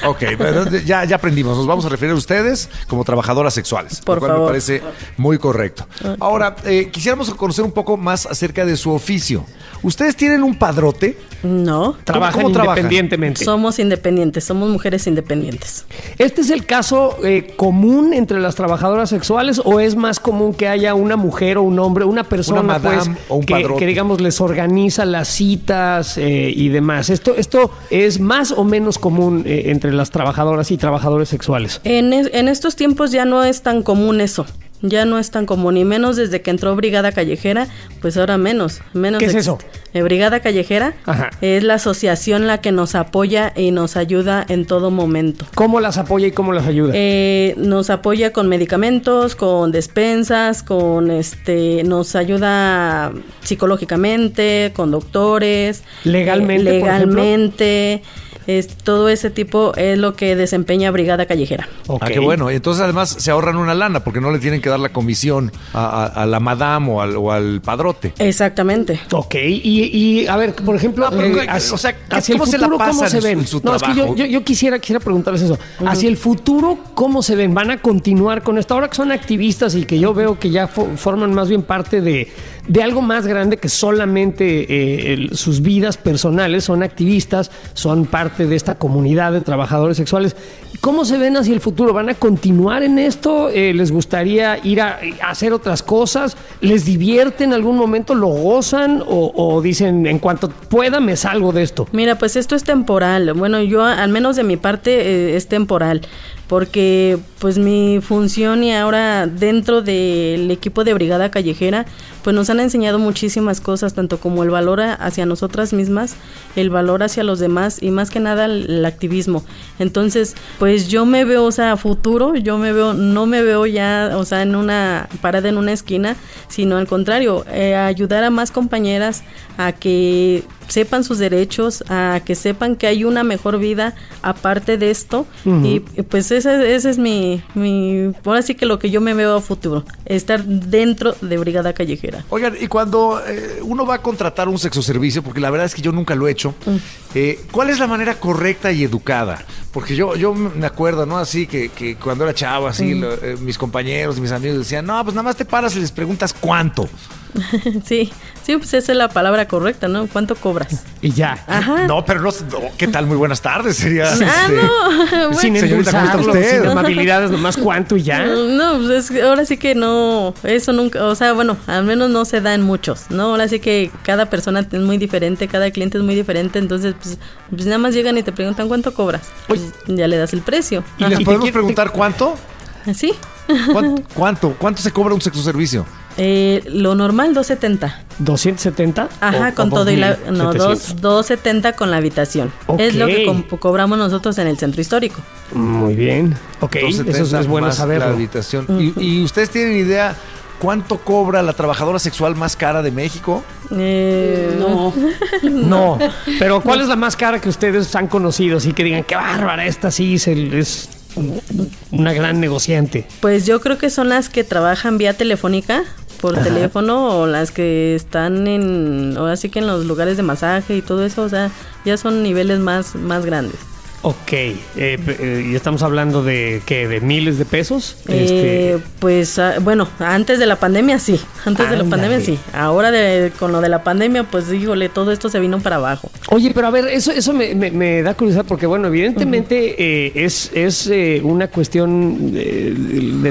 Ok, pero ya, ya aprendimos. Nos vamos a referir a ustedes como trabajadoras sexuales. Por lo cual favor. me parece muy correcto. Ahora, eh, quisiéramos conocer un poco más acerca de su oficio. ¿Ustedes tienen un padrote? No. Trabajan cómo trabajan? independientemente. Somos independientes, somos mujeres independientes. ¿Este es el caso eh, común entre las trabajadoras sexuales o es más común que haya una mujer o un hombre, una persona Una madame pues, o un que, que, digamos les organiza las citas eh, y demás? Esto, esto es más o menos común eh, entre las trabajadoras y trabajadores sexuales. En, en estos tiempos ya no es tan común eso. Ya no es tan común, y menos desde que entró Brigada Callejera, pues ahora menos. menos ¿Qué es eso? Eh, Brigada Callejera Ajá. es la asociación la que nos apoya y nos ayuda en todo momento. ¿Cómo las apoya y cómo las ayuda? Eh, nos apoya con medicamentos, con despensas, con este, nos ayuda psicológicamente, con doctores, Legalmente, eh, por legalmente, es- todo ese tipo es lo que desempeña Brigada Callejera. Ok. Ah, qué bueno. Entonces además se ahorran una lana porque no le tienen que dar la comisión a, a- a la madame o al, o al padrote. Exactamente. Ok, y, y, a ver, por ejemplo, pero, eh, hacia, o sea, ¿qué- hacia el cómo se la futuro, ¿cómo se en su- ven? en su no, es que yo, yo, yo quisiera, quisiera preguntarles eso. Hacia el futuro, ¿cómo se ven? ¿Van a continuar con esto? Ahora que son activistas y que yo veo que ya fo- forman más bien parte de, de algo más grande que solamente eh, sus vidas personales, son activistas, son parte de esta comunidad de trabajadores sexuales. ¿Cómo se ven hacia el futuro? ¿Van a continuar en esto? Eh, ¿Les gustaría ir a, a hacer otras cosas? ¿Les divierte en algún momento? ¿Lo gozan? ¿O, o dicen, en cuanto pueda, me salgo de esto? Mira, pues esto es temporal. Bueno, yo al menos de mi parte eh, es temporal, porque pues mi función y ahora dentro del equipo de Brigada Callejera, pues nos han enseñado muchísimas cosas, tanto como el valor hacia nosotras mismas, el valor hacia los demás y más que nada el, activismo. Entonces, pues yo me veo, o sea, futuro, yo me veo, no me veo ya, o sea, en una parada en una esquina, sino al contrario, eh, ayudar a más compañeras a que sepan sus derechos, a que sepan que hay una mejor vida aparte de esto. Y y, pues ese, ese es mi, mi, ahora sí que lo que yo me veo a futuro, estar dentro de Brigada Callejera. Oigan, y cuando eh, uno va a contratar un sexo servicio, porque la verdad es que yo nunca lo he hecho, eh, ¿cuál es la manera correcta y educada? Porque yo, yo me acuerdo, ¿no? Así que, que cuando era chavo, así, lo- eh, mis compañeros y mis amigos decían, no, pues nada más te paras y les preguntas cuánto. sí, sí, pues esa es la palabra correcta, ¿no? ¿Cuánto cobras? Y ya. Ajá. No, pero no, no, ¿qué tal? Muy buenas tardes, sería. Ah, este, no, bueno. sin Señorita, ¿cómo está usted? sin amabilidades, nomás cuánto y ya. No, pues es que ahora sí que no, eso nunca, o sea, bueno, al menos no se da en muchos, ¿no? Ahora sí que cada persona es muy diferente, cada cliente es muy diferente, entonces pues, pues nada más llegan y te preguntan cuánto cobras, pues ya le das el precio. ¿Y Ajá. les podemos preguntar cuánto? ¿Sí? ¿Cuánto? ¿Cuánto? ¿Cuánto se cobra un sexo servicio? Eh, lo normal 270. 270. Ajá, o- con o todo y la 2700. no, dos, 270 con la habitación. Es lo que cobramos nosotros en el centro histórico. Muy bien. Ok, eso es- 270 es bueno más La saberlo. habitación. ¿Y, y ustedes tienen idea cuánto cobra la trabajadora sexual más cara de México? Eh, No. No, pero ¿cuál es la más cara que ustedes han conocido? Así que digan, qué bárbara, esta sí es, el- es una gran negociante. Pues yo creo que son las que trabajan vía telefónica, por teléfono, o las que están en, ahora sí que en los lugares de masaje y todo eso, o sea, ya son niveles más, más grandes. Ok, eh, eh, y estamos hablando de ¿qué? ¿De miles de pesos? Eh, pues ah, bueno, antes de la pandemia sí, antes de la pandemia sí. Ahora de, con lo de la pandemia, pues híjole, todo esto se vino para abajo. Oye, pero a ver, eso, eso me, me- me da curiosidad porque, bueno, evidentemente eh, es, es eh, una cuestión de,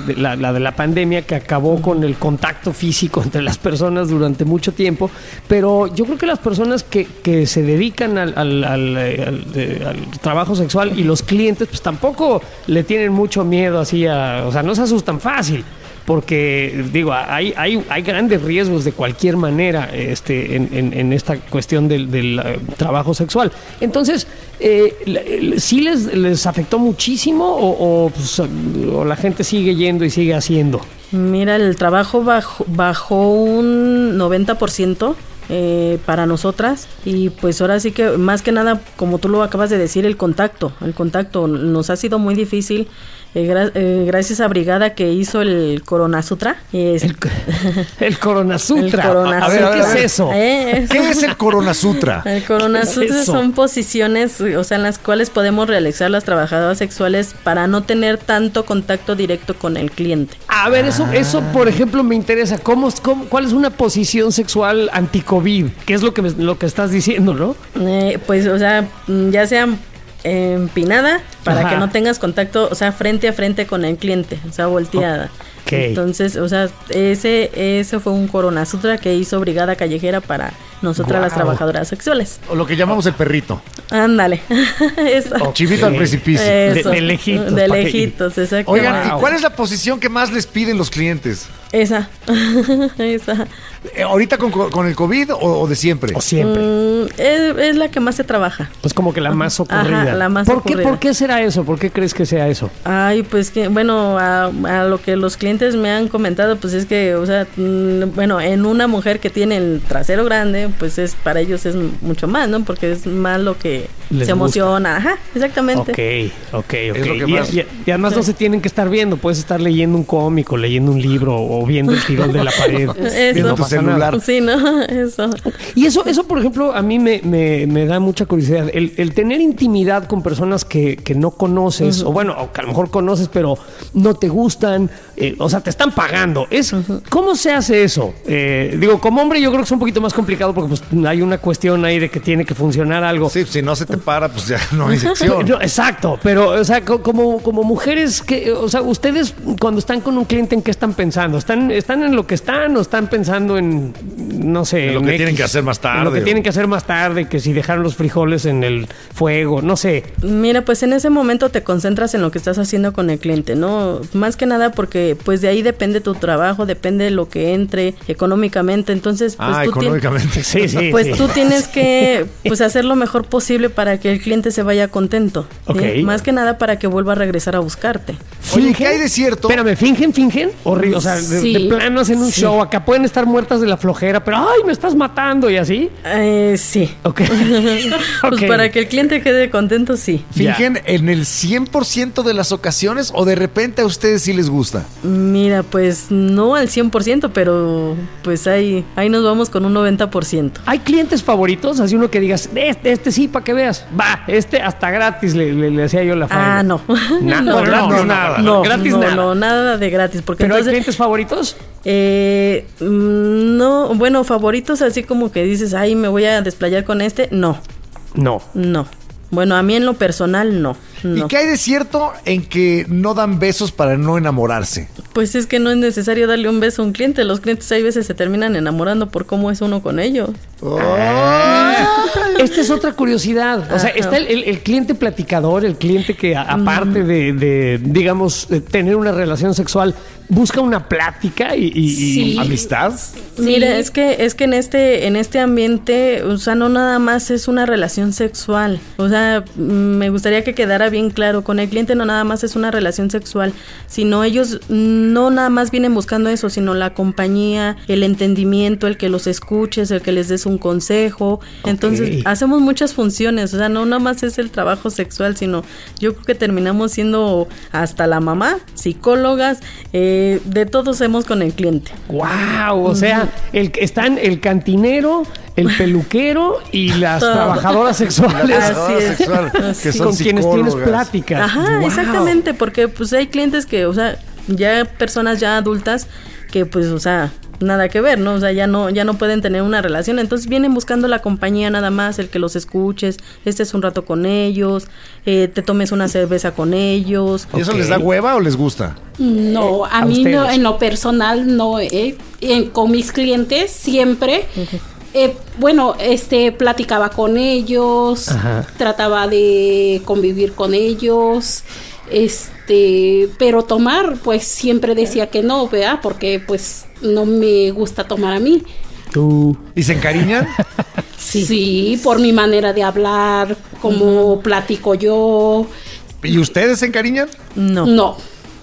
de la, la de la pandemia que acabó con el contacto físico entre las personas durante mucho tiempo, pero yo creo que las personas que, que se dedican al, al- al, al, al trabajo y los clientes, pues tampoco le tienen mucho miedo así a, o sea, no se asustan fácil. Porque, digo, hay, hay, hay grandes riesgos de cualquier manera este, en, en- esta cuestión del, del, eh, trabajo sexual. Entonces, eh, ¿sí les, les afectó muchísimo o, o, pues, o la gente sigue yendo y sigue haciendo? Mira, el trabajo bajó, bajó un 90%, eh, para nosotras y pues ahora sí que más que nada, como tú lo acabas de decir, el contacto, el contacto nos ha sido muy difícil. Eh, gra- eh, gracias a Brigada que hizo el Corona Sutra. es- El, el Corona Sutra. El Corona a ver. ¿qué A ver, es eso? Eh, ¿Qué es el Corona Sutra? El Corona ¿Qué es Sutra son posiciones, o sea, en las cuales podemos realizar las trabajadoras sexuales para no tener tanto contacto directo con el cliente. A ver, eso, eso por ejemplo, me interesa. ¿Cómo, cómo- cuál es una posición sexual anti-COVID? ¿Qué es lo que, me- lo que estás diciendo, no? Eh, pues, o sea, ya sea eh, empinada para Ajá. que no tengas contacto, o sea, frente a frente con el cliente, o sea, volteada. Entonces, o sea, ese, ese fue un Corona Sutra que hizo Brigada Callejera para nosotras las trabajadoras sexuales. O lo que llamamos el perrito. Ándale. Eso. Chivito al precipicio. Eso. De- de lejitos, De lejitos, exacto. Oigan, Wow. ¿y cuál es la posición que más les piden los clientes? Esa. Esa. Eh, ¿Ahorita con, con el COVID o, o de siempre? O siempre. Mm, es, es la que más se trabaja. Es como que la más ocurrida. Ajá, la más ¿Por, qué. ¿Por qué será eso? ¿Por qué crees que sea eso? Ay, pues que, bueno, a, a lo que los clientes me han comentado, pues es que, o sea, mm, bueno, en una mujer que tiene el trasero grande, pues es para ellos es mucho más, ¿no? Porque es más lo que Les se emociona. Ajá, exactamente. Ok, ok, ok. Es lo que y, más- y- y además no se tienen que estar viendo. Puedes estar leyendo un cómic o leyendo un libro o viendo el tirón de la pared. Eso. Viendo Celular. Sí, ¿no? Eso. Y eso, eso por ejemplo, a mí me, me- me da mucha curiosidad. El, el tener intimidad con personas que, que no conoces, o bueno, o que a lo mejor conoces, pero no te gustan, eh, o sea, te están pagando. Es, ¿Cómo se hace eso? Eh, digo, como hombre yo creo que es un poquito más complicado porque pues, hay una cuestión ahí de que tiene que funcionar algo. Sí, si no se te para, pues ya no hay sección. No, exacto, pero o sea, co- como, como mujeres que, o sea, ustedes cuando están con un cliente, ¿en qué están pensando? ¿Están, están en lo que están o están pensando en, no sé, En lo que tienen que hacer más En lo que tarde, tienen que hacer más tarde, que si dejaron los frijoles en el fuego, no sé. Mira, pues en ese momento te concentras en lo que estás haciendo con el cliente, ¿no? Más que nada porque pues de ahí depende tu trabajo, depende lo que entre económicamente, entonces pues ah, tú económicamente. Sí, sí. Pues sí. tú tienes que pues hacer lo mejor posible para que el cliente se vaya contento. ¿sí? Ok. Más que nada para que vuelva a regresar a buscarte. Oye, ¿qué hay de cierto? Espérame, ¿fingen, fingen? Horrible. O sea, de, Sí. de plano hacen un show. Acá pueden estar muertas de la flojera, pero ¡ay, me estás matando! Y así. Eh, sí. Ok. Pues para que el cliente quede contento, sí. ¿Fingen en el 100% de las ocasiones o de repente a ustedes sí les gusta? Mira, pues no al 100%, pero pues ahí, ahí nos vamos con un 90%. ¿Hay clientes favoritos? Así uno que digas, este, este sí, para que veas. Va, este hasta gratis le, le- le hacía yo la faena. Ah, no. Na- no, bueno, gratis no, nada. No, gratis no, nada. no, nada de gratis. Porque ¿Pero hay entonces, clientes favoritos? eh, mm, no, bueno, favoritos así como que dices, ay, me voy a desplayar con este. No, No. no. Bueno, a mí en lo personal, no. No. ¿Y qué hay de cierto en que no dan besos para no enamorarse? Pues es que no es necesario darle un beso a un cliente. Los clientes hay veces se terminan enamorando por cómo es uno con ellos. Esta es otra curiosidad. O sea, Ajá. está el, el- el cliente platicador, el cliente que a- aparte de, de, digamos, de tener una relación sexual, busca una plática y... y- y- Sí. ¿Amistad? Mira, es que es que en este en este ambiente, o sea, no nada más es una relación sexual. O sea, me gustaría que quedara bien claro, con el cliente no nada más es una relación sexual, sino ellos no nada más vienen buscando eso, sino la compañía, el entendimiento, el que los escuches, el que les des un consejo. Entonces, hacemos muchas funciones, o sea, no nada más es el trabajo sexual, sino yo creo que terminamos siendo hasta la mamá, psicólogas, eh, de todo hacemos con el cliente. ¡Wow! O sea, el, están el cantinero, el peluquero y las trabajadoras sexuales. Así es. que es. son con quienes tienes pláticas. Ajá, Wow. exactamente, porque pues hay clientes que, o sea, ya personas ya adultas que pues, o sea, nada que ver, ¿no? O sea, ya no ya no pueden tener una relación, entonces vienen buscando la compañía nada más, el que los escuches, estés un rato con ellos, eh, te tomes una cerveza con ellos. ¿Y eso les da hueva o les gusta? No, a, a mí no, en lo personal no. eh, en- con mis clientes siempre, eh, bueno, este, platicaba con ellos, Ajá. trataba de convivir con ellos, este, pero tomar, pues siempre decía que no, ¿verdad? Porque pues no me gusta tomar a mí. Tú. ¿Y se encariñan? Sí, por mi manera de hablar, como platico yo. ¿Y ustedes se encariñan? No. No.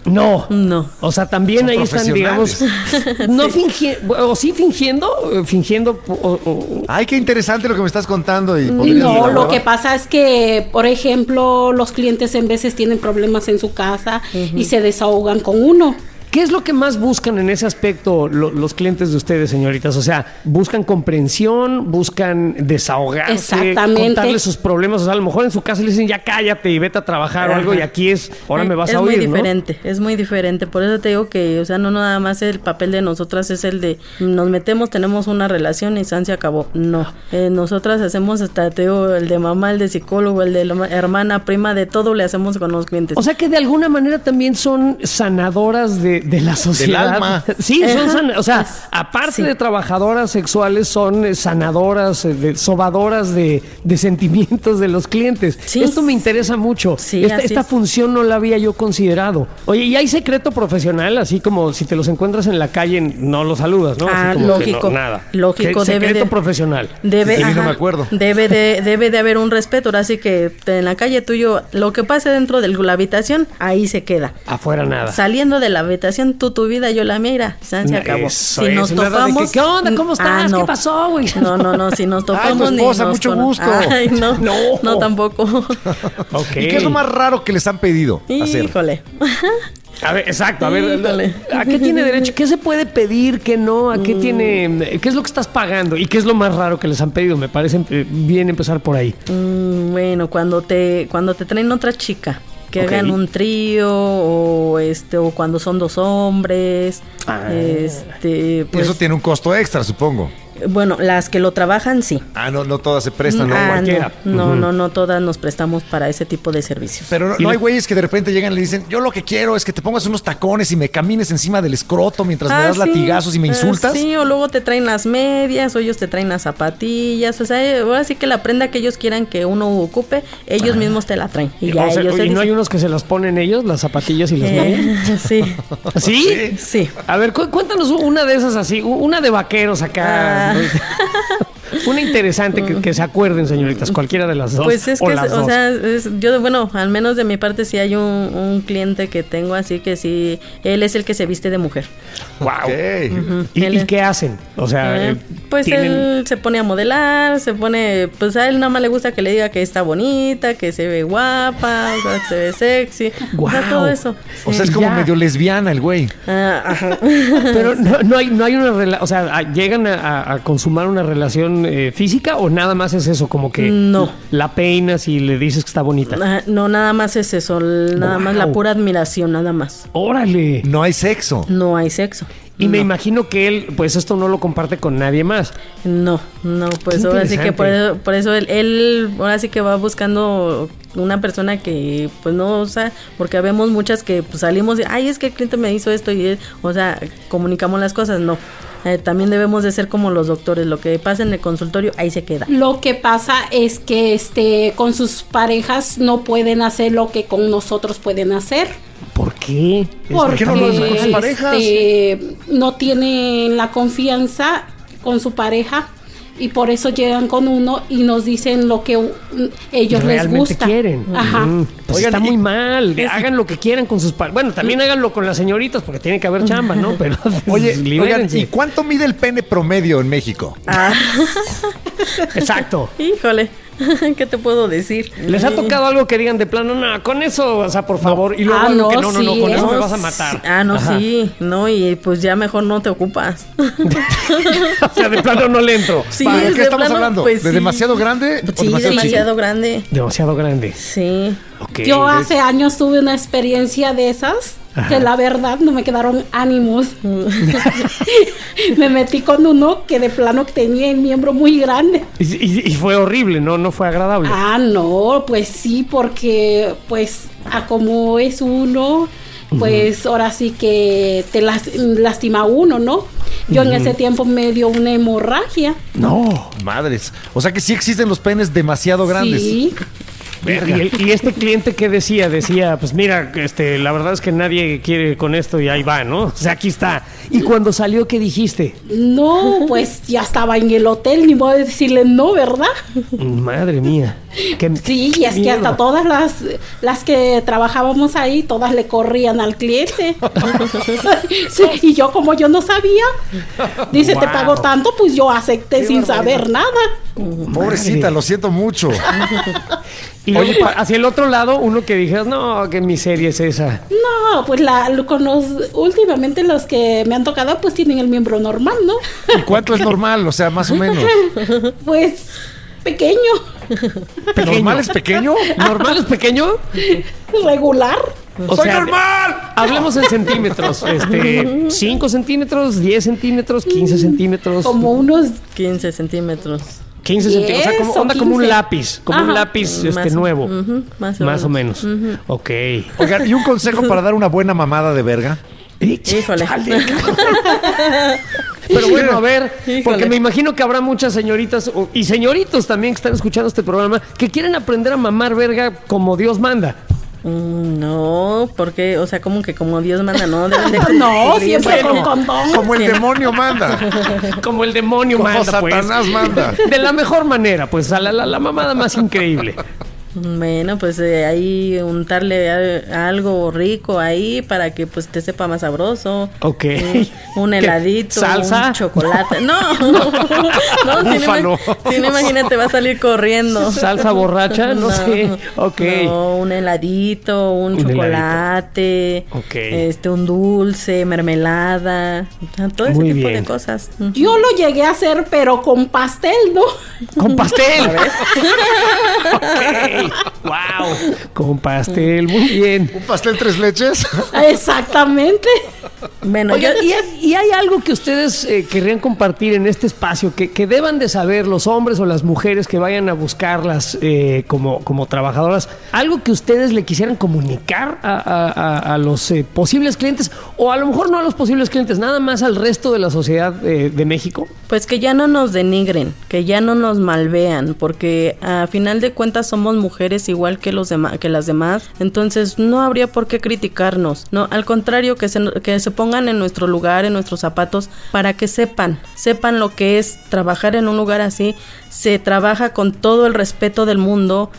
No. No. O sea, también Son ahí están, digamos, no fingiendo, o sí fingiendo, eh, fingiendo, o- o- Ay, qué interesante lo que me estás contando. Y No, lo que pasa es que, por ejemplo, los clientes en veces tienen problemas en su casa y se desahogan con uno. ¿Qué es lo que más buscan en ese aspecto lo- los clientes de ustedes, señoritas? O sea, buscan comprensión, buscan desahogarse, Exactamente. contarle sus problemas. O sea, a lo mejor en su casa le dicen ya cállate y vete a trabajar o algo, y aquí es ahora me vas es a oír. muy ¿no? diferente, es muy diferente. Por eso te digo que, o sea, no nada más el papel de nosotras es el de nos metemos, tenemos una relación y San se acabó. No, Eh, nosotras hacemos hasta, te digo, el de mamá, el de psicólogo, el de la ma- hermana, prima, de todo le hacemos con los clientes. O sea que de alguna manera también son sanadoras de, de la sociedad. alma. Sí, son Ajá. san- o sea, Es- aparte sí. de trabajadoras sexuales, son eh, sanadoras, eh, de- sobadoras de, de sentimientos de los clientes. Sí. Esto me interesa mucho. Sí, esta así esta es. función no la había yo considerado. Oye, ¿y hay secreto profesional? Así como si te los encuentras en la calle, no los saludas, ¿no? Así Ah, como que no- lógico. nada. Lógico, ¿Qué- debe secreto de- profesional. Debe, De mí no ajá, me acuerdo. Debe de, debe de haber un respeto. Ahora sí que en la calle tuyo, lo que pase dentro de la habitación, ahí se queda. Afuera nada. Saliendo de la habitación, tú tu vida, yo la mira, se acabó. eso si nos que, topamos. ¿qué onda? ¿Cómo estás? ¿Qué pasó, güey? No, no, no, si nos topamos. ni esposa, nos mucho cono- gusto. Ay, no, No. no, tampoco. ¿Y qué es lo más raro que les han pedido hacer? Híjole. A ver, exacto, a ver, Híjole. ¿a qué tiene derecho? ¿Qué se puede pedir? ¿Qué no? ¿A qué tiene? ¿Qué es lo que estás pagando? ¿Y qué es lo más raro que les han pedido? Me parece eh, bien empezar por ahí. Mm, bueno, cuando te, cuando te traen otra chica. Que Ok. hagan un trío o este o cuando son dos hombres Ah. este Y pues, eso tiene un costo extra, supongo. Bueno las que lo trabajan sí Ah, no, no todas se prestan, ¿no? Ah, cualquiera. no, no, no, no todas nos prestamos para ese tipo de servicios. Pero no, hay güeyes que de repente llegan y le dicen, yo lo que quiero es que te pongas unos tacones y me camines encima del escroto mientras me Ah, das sí. latigazos y me Ah, insultas. sí, o luego te traen las medias, o ellos te traen las zapatillas. O sea, eh, ahora sí que la prenda que ellos quieran que uno ocupe, ellos mismos te la traen. Y ya O sea, ellos ¿y no hay unos que se las ponen ellos, las zapatillas y las medias? eh, sí, ¿Sí? sí. A ver, cu- cuéntanos una de esas así, una de vaqueros acá. remember. una interesante que, que se acuerden, señoritas, cualquiera de las dos. Pues es o que, las o dos. sea, es- yo, bueno, al menos de mi parte sí hay un, un cliente que tengo así que sí, él es el que se viste de mujer. Wow. ¿Y, Él y es- qué hacen? O sea, Eh, pues tienen- él se pone a modelar, se pone, pues a él nada más le gusta que le diga que está bonita, que se ve guapa, o sea, que se ve sexy, o sea, Guau. todo eso. O sea, es como Ya. medio lesbiana el güey. Ah. Pero no, no hay, no hay una relación, o sea, ¿llegan a, a- a consumar una relación eh, física o nada más es eso? Como que No. la peinas y le dices que está bonita. Ah, No, nada más es eso, nada más la pura admiración, nada más. Órale. No hay sexo. No hay sexo. Y me No. imagino que él, pues esto no lo comparte con nadie más. No, no, pues Qué ahora sí que por eso, por eso él, él ahora sí que va buscando una persona que pues no, o sea, porque vemos muchas que pues, salimos y, ay, es que el cliente me hizo esto y, o sea, comunicamos las cosas, no. Eh, también debemos de ser como los doctores, lo que pasa en el consultorio, ahí se queda. Lo que pasa es que este con sus parejas no pueden hacer lo que con nosotros pueden hacer. ¿Por qué? ¿Por qué no lo hacen con sus este, parejas? no tienen la confianza con su pareja y por eso llegan con uno y nos dicen lo que ellos les realmente gusta. quieren. Ajá. Mm, pues Oigan, está muy mal. Hagan lo que quieran con sus padres. Bueno, también háganlo con las señoritas porque tiene que haber chamba, ¿no? Pero Oye, oigan, libérense. ¿y cuánto mide el pene promedio en México? Ah, Exacto. híjole, ¿qué te puedo decir? ¿Les ha tocado algo que digan de plano, no, con eso, o sea, por favor? Y luego Ah, algo que no, no, no, no, sí, con ¿eh? eso me No, vas a matar. Ah, no, Ajá. sí, no, y pues ya mejor no te ocupas. o sea, de plano no le entro. Sí, ¿Para es qué de estamos plano, hablando? pues ¿De sí. demasiado grande o Sí, demasiado grande. Demasiado grande. Sí. Yo hace años tuve una experiencia de esas que la verdad no me quedaron ánimos. me metí con uno que de plano tenía el miembro muy grande. Y, y- y fue horrible, ¿no? No fue agradable. Ah, no, pues sí, porque pues a como es uno, pues ahora sí que te las- lastima uno, ¿no? Yo en ese tiempo me dio una hemorragia. No. Madres. O sea que sí existen los penes demasiado grandes. Sí, Y, el- y este cliente que decía, decía, pues mira, este, la verdad es que nadie quiere con esto y ahí va, ¿no? O sea, aquí está. Y cuando salió, ¿qué dijiste? No, pues ya estaba en el hotel, ni modo de decirle no, ¿verdad? Madre mía. qué- Sí, y es que hasta todas las, las que trabajábamos ahí, todas le corrían al cliente. Sí, y yo como yo no sabía, dice, te pago tanto, pues yo acepté sin saber nada. Pobrecita, Madre. lo siento mucho. Y luego, pa- hacia el otro lado, uno que dijeras, no, qué miseria es esa. No, pues la, con los, últimamente los que me han tocado, pues tienen el miembro normal, ¿no? ¿Y cuánto es normal? O sea, más o menos. Pues pequeño, ¿Normal es pequeño? ¿Normal es pequeño? regular. O ¡Soy sea, normal! Hablemos en centímetros. Este, 5 centímetros, 10 centímetros, 15 centímetros. Como unos 15 centímetros. 15 centímetros. O sea, como, onda como un 15. lápiz. Como un lápiz este, Más o- nuevo. más o más o menos. Ok. Oigan, ¿y un consejo para dar una buena mamada de verga? Híjole. Pero bueno, a ver, Híjole. porque me imagino que habrá muchas señoritas y señoritos también que están escuchando este programa que quieren aprender a mamar verga como Dios manda. Mm, No, porque, o sea, como que como Dios manda, no deben de No, siempre con condón. Como el demonio manda. Como el demonio Como manda, pues. Satanás manda. De la mejor manera, pues, a la, la- la mamada más increíble. Bueno, pues eh, ahí untarle a- algo rico ahí para que pues te sepa más sabroso. Ok. Un, heladito, ¿Salsa? un chocolate. No, no, si no, ima- si no, imagínate, va a salir corriendo. Salsa borracha, no, sé. Ok. No, un heladito, un, Un chocolate, Ok. este, un dulce, mermelada, todo ese Muy tipo bien. de cosas. Yo lo llegué a hacer, pero con pastel, ¿no? Con pastel. Wow. Con pastel. Muy bien. ¿Un pastel tres leches? Exactamente. Bueno, Oigan, yo, ¿y, hay, y hay algo que ustedes eh, querrían compartir en este espacio que, que deban de saber los hombres o las mujeres que vayan a buscarlas eh, como, como trabajadoras? ¿Algo que ustedes le quisieran comunicar a, a- a- a los eh, posibles clientes? O a lo mejor no a los posibles clientes, nada más al resto de la sociedad eh, de México. Pues que ya no nos denigren, que ya no nos malvean, porque a final de cuentas somos mujeres igual que los que las demás, entonces no habría por qué criticarnos, no, al contrario que se que se pongan en nuestro lugar, en nuestros zapatos, para que sepan, sepan lo que es trabajar en un lugar así, se trabaja con todo el respeto del mundo.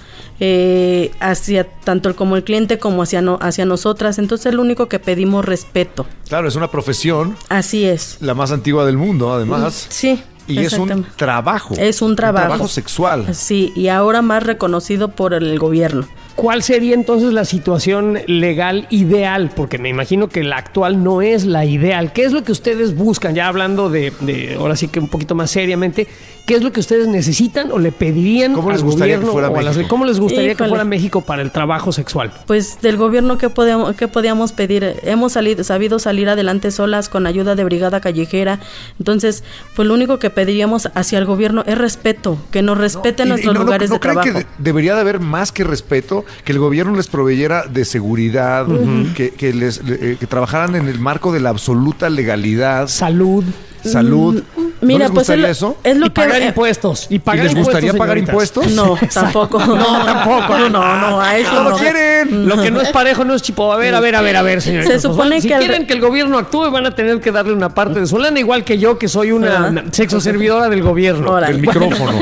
eh, hacia tanto el como el cliente como hacia no, hacia nosotras entonces lo único que pedimos respeto Claro, es una profesión, así es la más antigua del mundo, además. sí Y es un trabajo. Es un trabajo. trabajo sexual. Sí, y ahora más reconocido por el gobierno. ¿Cuál sería entonces la situación legal ideal? Porque me imagino que la actual no es la ideal. ¿Qué es lo que ustedes buscan? Ya hablando de, de ahora sí que un poquito más seriamente, ¿qué es lo que ustedes necesitan o le pedirían ¿Cómo al les gustaría que gobierno fuera o a las- México? ¿Cómo les gustaría que Híjole. fuera México para el trabajo sexual? Pues del gobierno que podíamos, que podíamos pedir, hemos salido, sabido salir adelante solas con ayuda de brigada callejera. Entonces, pues lo único que pediríamos hacia el gobierno es respeto, que nos respeten y nuestros no- no- lugares ¿no de creen trabajo. que de- debería de haber más que respeto, que el gobierno les proveyera de seguridad, que, que les, eh, que trabajaran en el marco de la absoluta legalidad, Salud. Salud. ¿No Mira, les pues es gustaría lo, eso? es lo y que pagar eh, impuestos. ¿Y, ¿Y pagar les gustaría impuestos, pagar impuestos? No, tampoco. No, tampoco. No, no, a eso ¡No lo no. quieren! Lo que no es parejo no es chipo. A ver, a ver, a ver, a ver, señoritas. Se Pues, supone si que al quieren re- que el gobierno actúe, van a tener que darle una parte de su lana, igual que yo, que soy una sexo servidora del gobierno. Órale. El micrófono.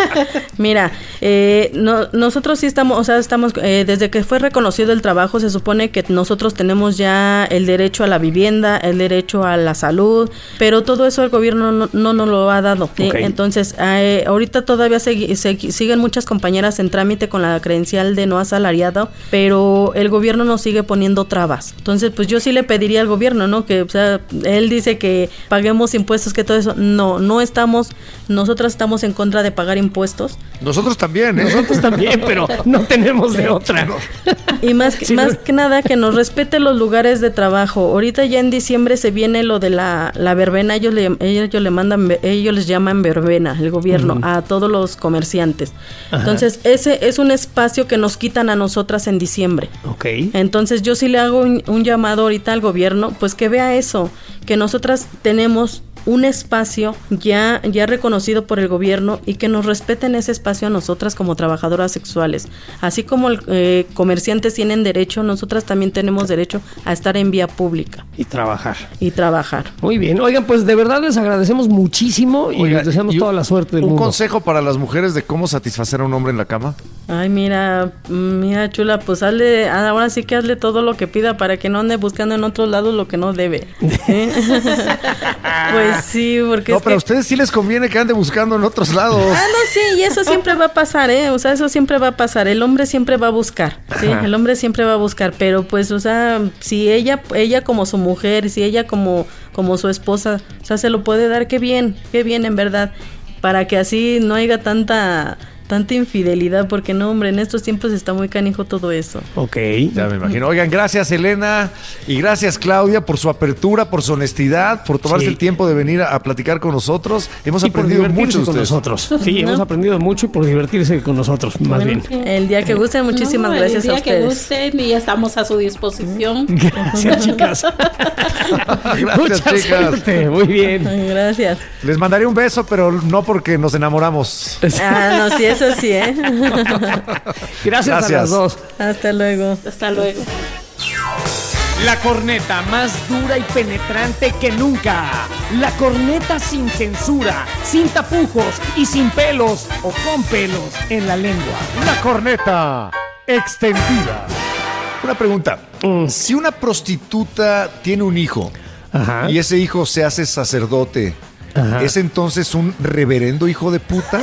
Mira, eh, no- nosotros sí estamos, o sea, estamos, eh, desde que fue reconocido el trabajo, se supone que nosotros tenemos ya el derecho a la vivienda, el derecho a la salud, pero todo eso el gobierno no, no nos lo ha dado. ¿sí? Ok. Entonces, eh, ahorita todavía segui- siguen muchas compañeras en trámite con la credencial de no asalariado, pero el gobierno nos sigue poniendo trabas. Entonces, pues yo sí le pediría al gobierno, ¿no? Que, o sea, él dice que paguemos impuestos, que todo eso. No, no estamos, nosotras estamos en contra de pagar impuestos. Nosotros también, ¿eh? Nosotros también, pero no tenemos de otra. Y más, que, Sí, más no. que nada que nos respete los lugares de trabajo. Ahorita ya en diciembre se viene lo de la, la verbena, ellos le, ellos le mandan, ellos les llaman verbena, el gobierno, a todos los comerciantes. Entonces, ese es un espacio que nos quitan a nosotras en diciembre. Ok. Entonces yo sí le hago un, un llamado ahorita al gobierno, pues que vea eso, que nosotras tenemos un espacio ya, ya reconocido por el gobierno y que nos respeten ese espacio a nosotras como trabajadoras sexuales. Así como el, eh, comerciantes tienen derecho, nosotras también tenemos derecho a estar en vía pública Y trabajar. y trabajar. Muy bien. Oigan, pues de verdad les agradecemos muchísimo y Oiga, les deseamos y toda la suerte del Un mundo. consejo para las mujeres de cómo satisfacer a un hombre en la cama. Ay, mira, mira, chula, pues hazle, ahora sí que hazle todo lo que pida para que no ande buscando en otros lados lo que no debe. ¿sí? pues sí, porque No, es pero a ustedes sí les conviene que ande buscando en otros lados. Ah, no, sí, y eso siempre va a pasar, ¿eh? O sea, eso siempre va a pasar. El hombre siempre va a buscar, ¿sí? Ajá. El hombre siempre va a buscar, pero pues, o sea, si ella, ella como su mujer, si ella como, como su esposa, o sea, se lo puede dar, qué bien, qué bien, en verdad, para que así no haya tanta, tanta infidelidad, porque no, hombre, en estos tiempos está muy canijo todo eso. Ok. Ya me imagino. Oigan, gracias Elena y gracias Claudia por su apertura, por su honestidad, por tomarse Sí. el tiempo de venir a, a platicar con nosotros. Hemos Y aprendido mucho de con ustedes. nosotros. Sí, hemos aprendido mucho y por divertirse con nosotros, más bien. El día que gusten, muchísimas No, gracias el a día que ustedes. gusten y estamos a su disposición. Gracias, chicas. Gracias, Mucha chicas. suerte. Muy bien. Gracias. Les mandaré un beso, pero no porque nos enamoramos. Ah, no, sí, eso sí, ¿eh? Gracias, a las dos. Hasta luego. Hasta luego. La corneta más dura y penetrante que nunca. La corneta sin censura, sin tapujos y sin pelos o con pelos en la lengua. La corneta extendida. Una pregunta. Mm. Si una prostituta tiene un hijo Ajá. y ese hijo se hace sacerdote, Ajá. ¿es entonces un reverendo hijo de puta?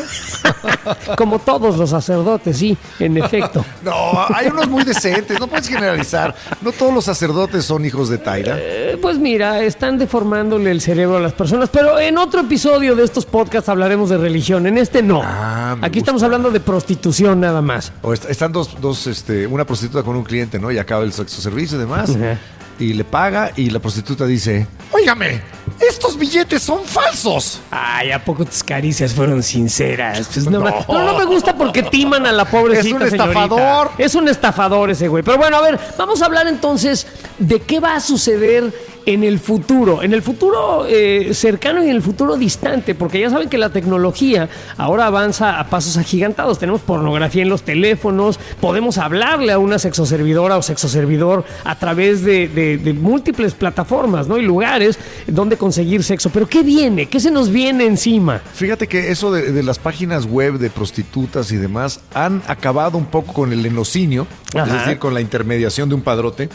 Como todos los sacerdotes, sí, en efecto. No, hay unos muy decentes, no puedes generalizar. No todos los sacerdotes son hijos de Taira. Eh, Pues mira, están deformándole el cerebro a las personas, pero en otro episodio de estos podcasts hablaremos de religión, en este no. Ah, Aquí gusta. estamos hablando de prostitución nada más. O est- están dos, dos, este, una prostituta con un cliente, ¿no? Y acaba el sexo servicio y demás. Ajá. Y le paga y la prostituta dice, Óigame, estos billetes son falsos. Ay, ¿a poco tus caricias fueron sinceras? Pues no, ma- no, no me gusta porque timan a la pobrecita Es un señorita. estafador. Es un estafador ese güey. Pero bueno, a ver, vamos a hablar entonces de qué va a suceder en el futuro. En el futuro eh, cercano y en el futuro distante, porque ya saben que la tecnología ahora avanza a pasos agigantados. Tenemos pornografía en los teléfonos, podemos hablarle a una sexoservidora o sexoservidor a través de, de- de múltiples plataformas ¿no? y lugares donde conseguir sexo. Pero ¿qué viene? ¿Qué se nos viene encima? Fíjate que eso de, de las páginas web de prostitutas y demás han acabado un poco con el enocinio, es decir, con la intermediación de un padrote,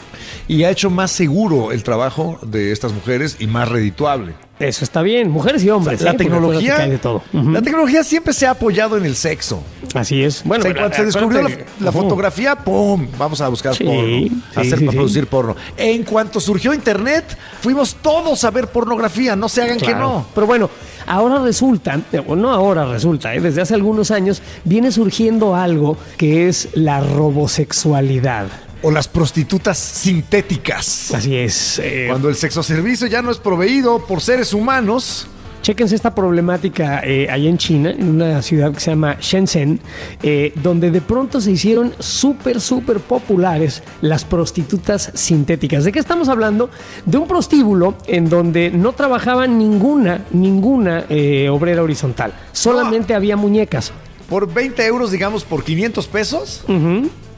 y ha hecho más seguro el trabajo de estas mujeres y más redituable. Eso está bien, mujeres y hombres. La ¿eh? Tecnología, hay de todo. La tecnología siempre se ha apoyado en el sexo. Así es. O Bueno, sea, pero cuando se descubrió la, fotografía, ¡pum! Vamos a buscar Sí, porno, sí, hacer, sí, a sí. producir porno. En cuanto surgió Internet, fuimos todos a ver pornografía, no se hagan que no. Pero bueno, ahora resulta, o no ahora resulta, eh, desde hace algunos años viene surgiendo algo que es la robosexualidad. O las prostitutas sintéticas. Así es. eh, Cuando el sexo servicio ya no es proveído por seres humanos. Chéquense esta problemática eh, allá en China, en una ciudad que se llama Shenzhen, eh, donde de pronto se hicieron súper, súper populares las prostitutas sintéticas. ¿De qué estamos hablando? De un prostíbulo en donde no trabajaba ninguna, ninguna eh, obrera horizontal. Solamente había muñecas. Por 20 euros, digamos, por 500 pesos,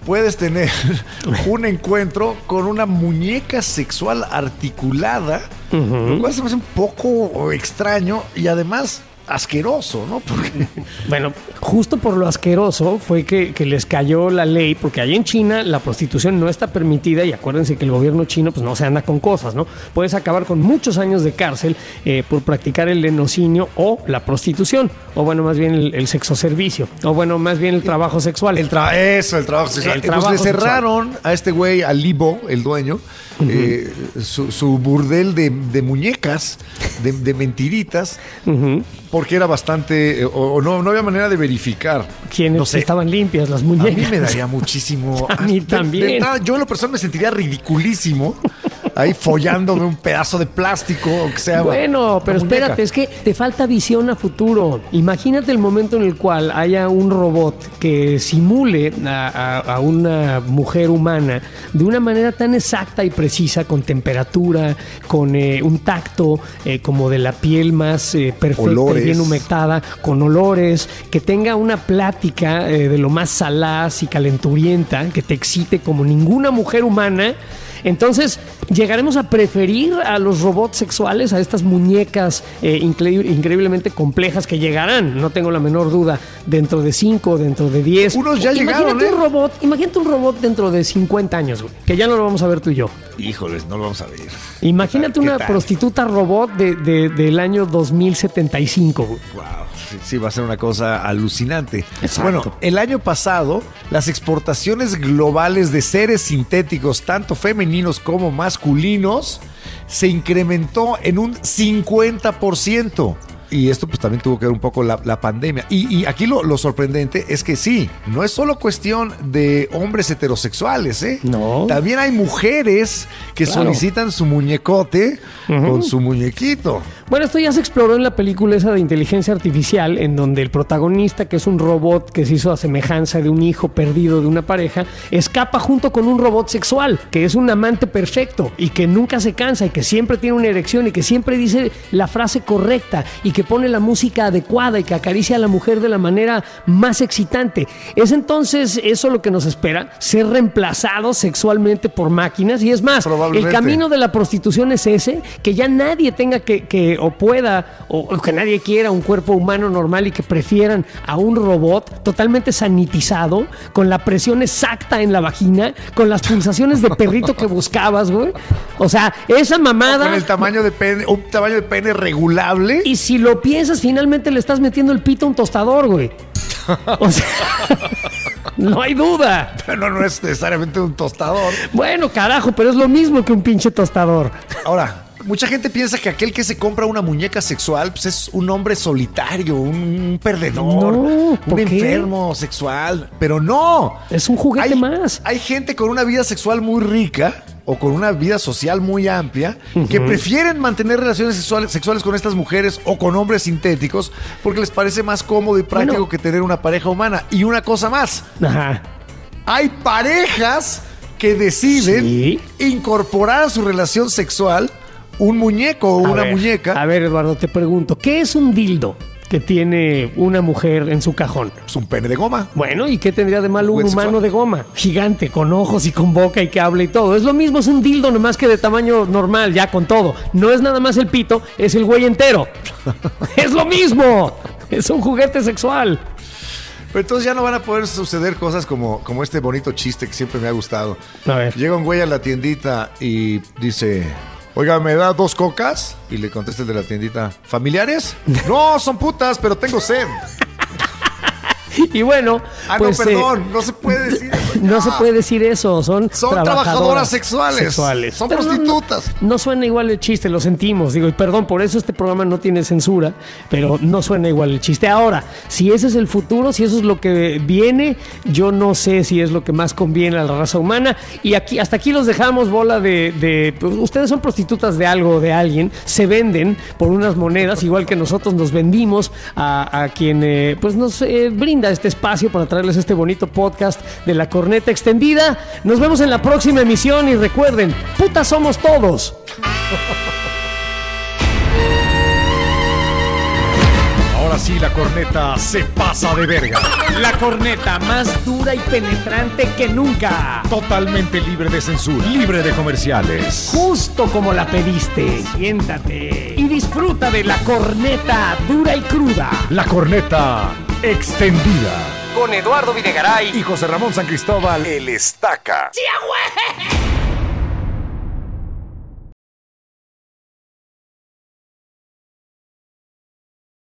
puedes tener un encuentro con una muñeca sexual articulada, lo cual se me hace un poco extraño y además asqueroso, ¿no? Porque Bueno, justo por lo asqueroso fue que, que les cayó la ley, porque ahí en China la prostitución no está permitida y acuérdense que el gobierno chino pues no se anda con cosas, ¿no? Puedes acabar con muchos años de cárcel eh, por practicar el lenocinio o la prostitución, o bueno, más bien el, el sexo servicio, o bueno, más bien el trabajo sexual. el tra- eso, el trabajo sexual. El Entonces trabajo le cerraron a este güey, a Libo, el dueño, eh, su, su burdel de, de muñecas, de, de mentiritas. Porque era bastante, eh, o, o no, no había manera de verificar. Quienes no sé, estaban limpias, las A muñecas. mí me daría muchísimo. A mí de- de también. yo en lo personal me sentiría ridiculísimo ahí follándome un pedazo de plástico o que sea. Bueno, pero espérate, es que te falta visión a futuro. Imagínate el momento en el cual haya un robot que simule a, a- a una mujer humana de una manera tan exacta y precisa, con temperatura, con eh, un tacto eh, como de la piel más eh, perfecta Olores. y bien humectada, con olores, que tenga una plática eh, de lo más salaz y calenturienta, que te excite como ninguna mujer humana. Entonces, llegaremos a preferir a los robots sexuales, a estas muñecas eh, incre- increíblemente complejas que llegarán, no tengo la menor duda, dentro de 5, dentro de 10. Unos ya imagínate llegaron, ¿eh? un robot, imagínate un robot dentro de 50 años, güey, que ya no lo vamos a ver tú y yo. Híjoles, no lo vamos a ver. Imagínate ¿Qué una tal? prostituta robot de- de- del año 2075. güey. Wow, sí, sí, va a ser una cosa alucinante. Exacto. Bueno, el año pasado, las exportaciones globales de seres sintéticos, tanto femeninos como masculinos, se incrementó en un 50%. Y esto pues también tuvo que ver un poco la, la pandemia. Y, y aquí lo, lo sorprendente es que sí, no es solo cuestión de hombres heterosexuales, ¿eh? No. También hay mujeres que Claro. solicitan su muñecote con su muñequito. Bueno, esto ya se exploró en la película esa de inteligencia artificial, en donde el protagonista, que es un robot que se hizo a semejanza de un hijo perdido de una pareja, escapa junto con un robot sexual, que es un amante perfecto y que nunca se cansa y que siempre tiene una erección y que siempre dice la frase correcta y que pone la música adecuada y que acaricia a la mujer de la manera más excitante. Es entonces eso lo que nos espera, ser reemplazados sexualmente por máquinas y es más, el camino de la prostitución es ese, que ya nadie tenga que, que o pueda, o, o que nadie quiera un cuerpo humano normal y que prefieran a un robot totalmente sanitizado, con la presión exacta en la vagina, con las pulsaciones de perrito que buscabas, güey. O sea, esa mamada... Con el tamaño de pene, un tamaño de pene regulable. Y si lo piensas, finalmente le estás metiendo el pito a un tostador, güey. O sea, no hay duda. Pero no es necesariamente un tostador. Bueno, carajo, pero es lo mismo que un pinche tostador. Ahora, mucha gente piensa que aquel que se compra una muñeca sexual pues es un hombre solitario, un perdedor, No, ¿por un qué? enfermo sexual. Pero no. Es un juguete hay, más. Hay gente con una vida sexual muy rica o con una vida social muy amplia que prefieren mantener relaciones sexuales, sexuales con estas mujeres o con hombres sintéticos porque les parece más cómodo y práctico Bueno. que tener una pareja humana. Y una cosa más. Ajá. Hay parejas que deciden Sí. incorporar a su relación sexual un muñeco o A una ver, muñeca. A ver, Eduardo, te pregunto, ¿qué es un dildo que tiene una mujer en su cajón? Es un pene de goma. Bueno, ¿y qué tendría de malo un humano sexual. de goma? Gigante, con ojos y con boca y que habla y todo. Es lo mismo, es un dildo nomás que de tamaño normal, ya con todo. No es nada más el pito, es el güey entero. es lo mismo. Es un juguete sexual. Pero entonces ya no van a poder suceder cosas como, como este bonito chiste que siempre me ha gustado. A ver. Llega un güey a la tiendita y dice, oiga, ¿me da dos cocas? Y le contesta el de la tiendita, ¿familiares? no, son putas, pero tengo sed. Y bueno, Ah, pues, no, eh, perdón, no se puede decir eso. No se puede decir eso, son, Son trabajadoras sexuales. Son Pero no- prostitutas. No, no suena igual el chiste, lo sentimos. Digo, y perdón, por eso este programa no tiene censura, pero no suena igual el chiste. Ahora, si ese es el futuro, si eso es lo que viene, yo no sé si es lo que más conviene a la raza humana. Y aquí, hasta aquí los dejamos, bola de. de- pues, ustedes son prostitutas de algo o de alguien, se venden por unas monedas, igual que nosotros nos vendimos a, a quien eh, pues nos eh, brinda este espacio para traerles este bonito podcast de la corneta extendida. Nos vemos en la próxima emisión y recuerden, putas somos todos. Ahora sí, la corneta se pasa de verga. La corneta más dura y penetrante que nunca. Totalmente libre de censura. Libre de comerciales. Justo como la pediste. Siéntate disfruta de la corneta dura y cruda. La corneta extendida. Con Eduardo Videgaray Y José Ramón San Cristóbal, el estaca. ¡Sí, güey!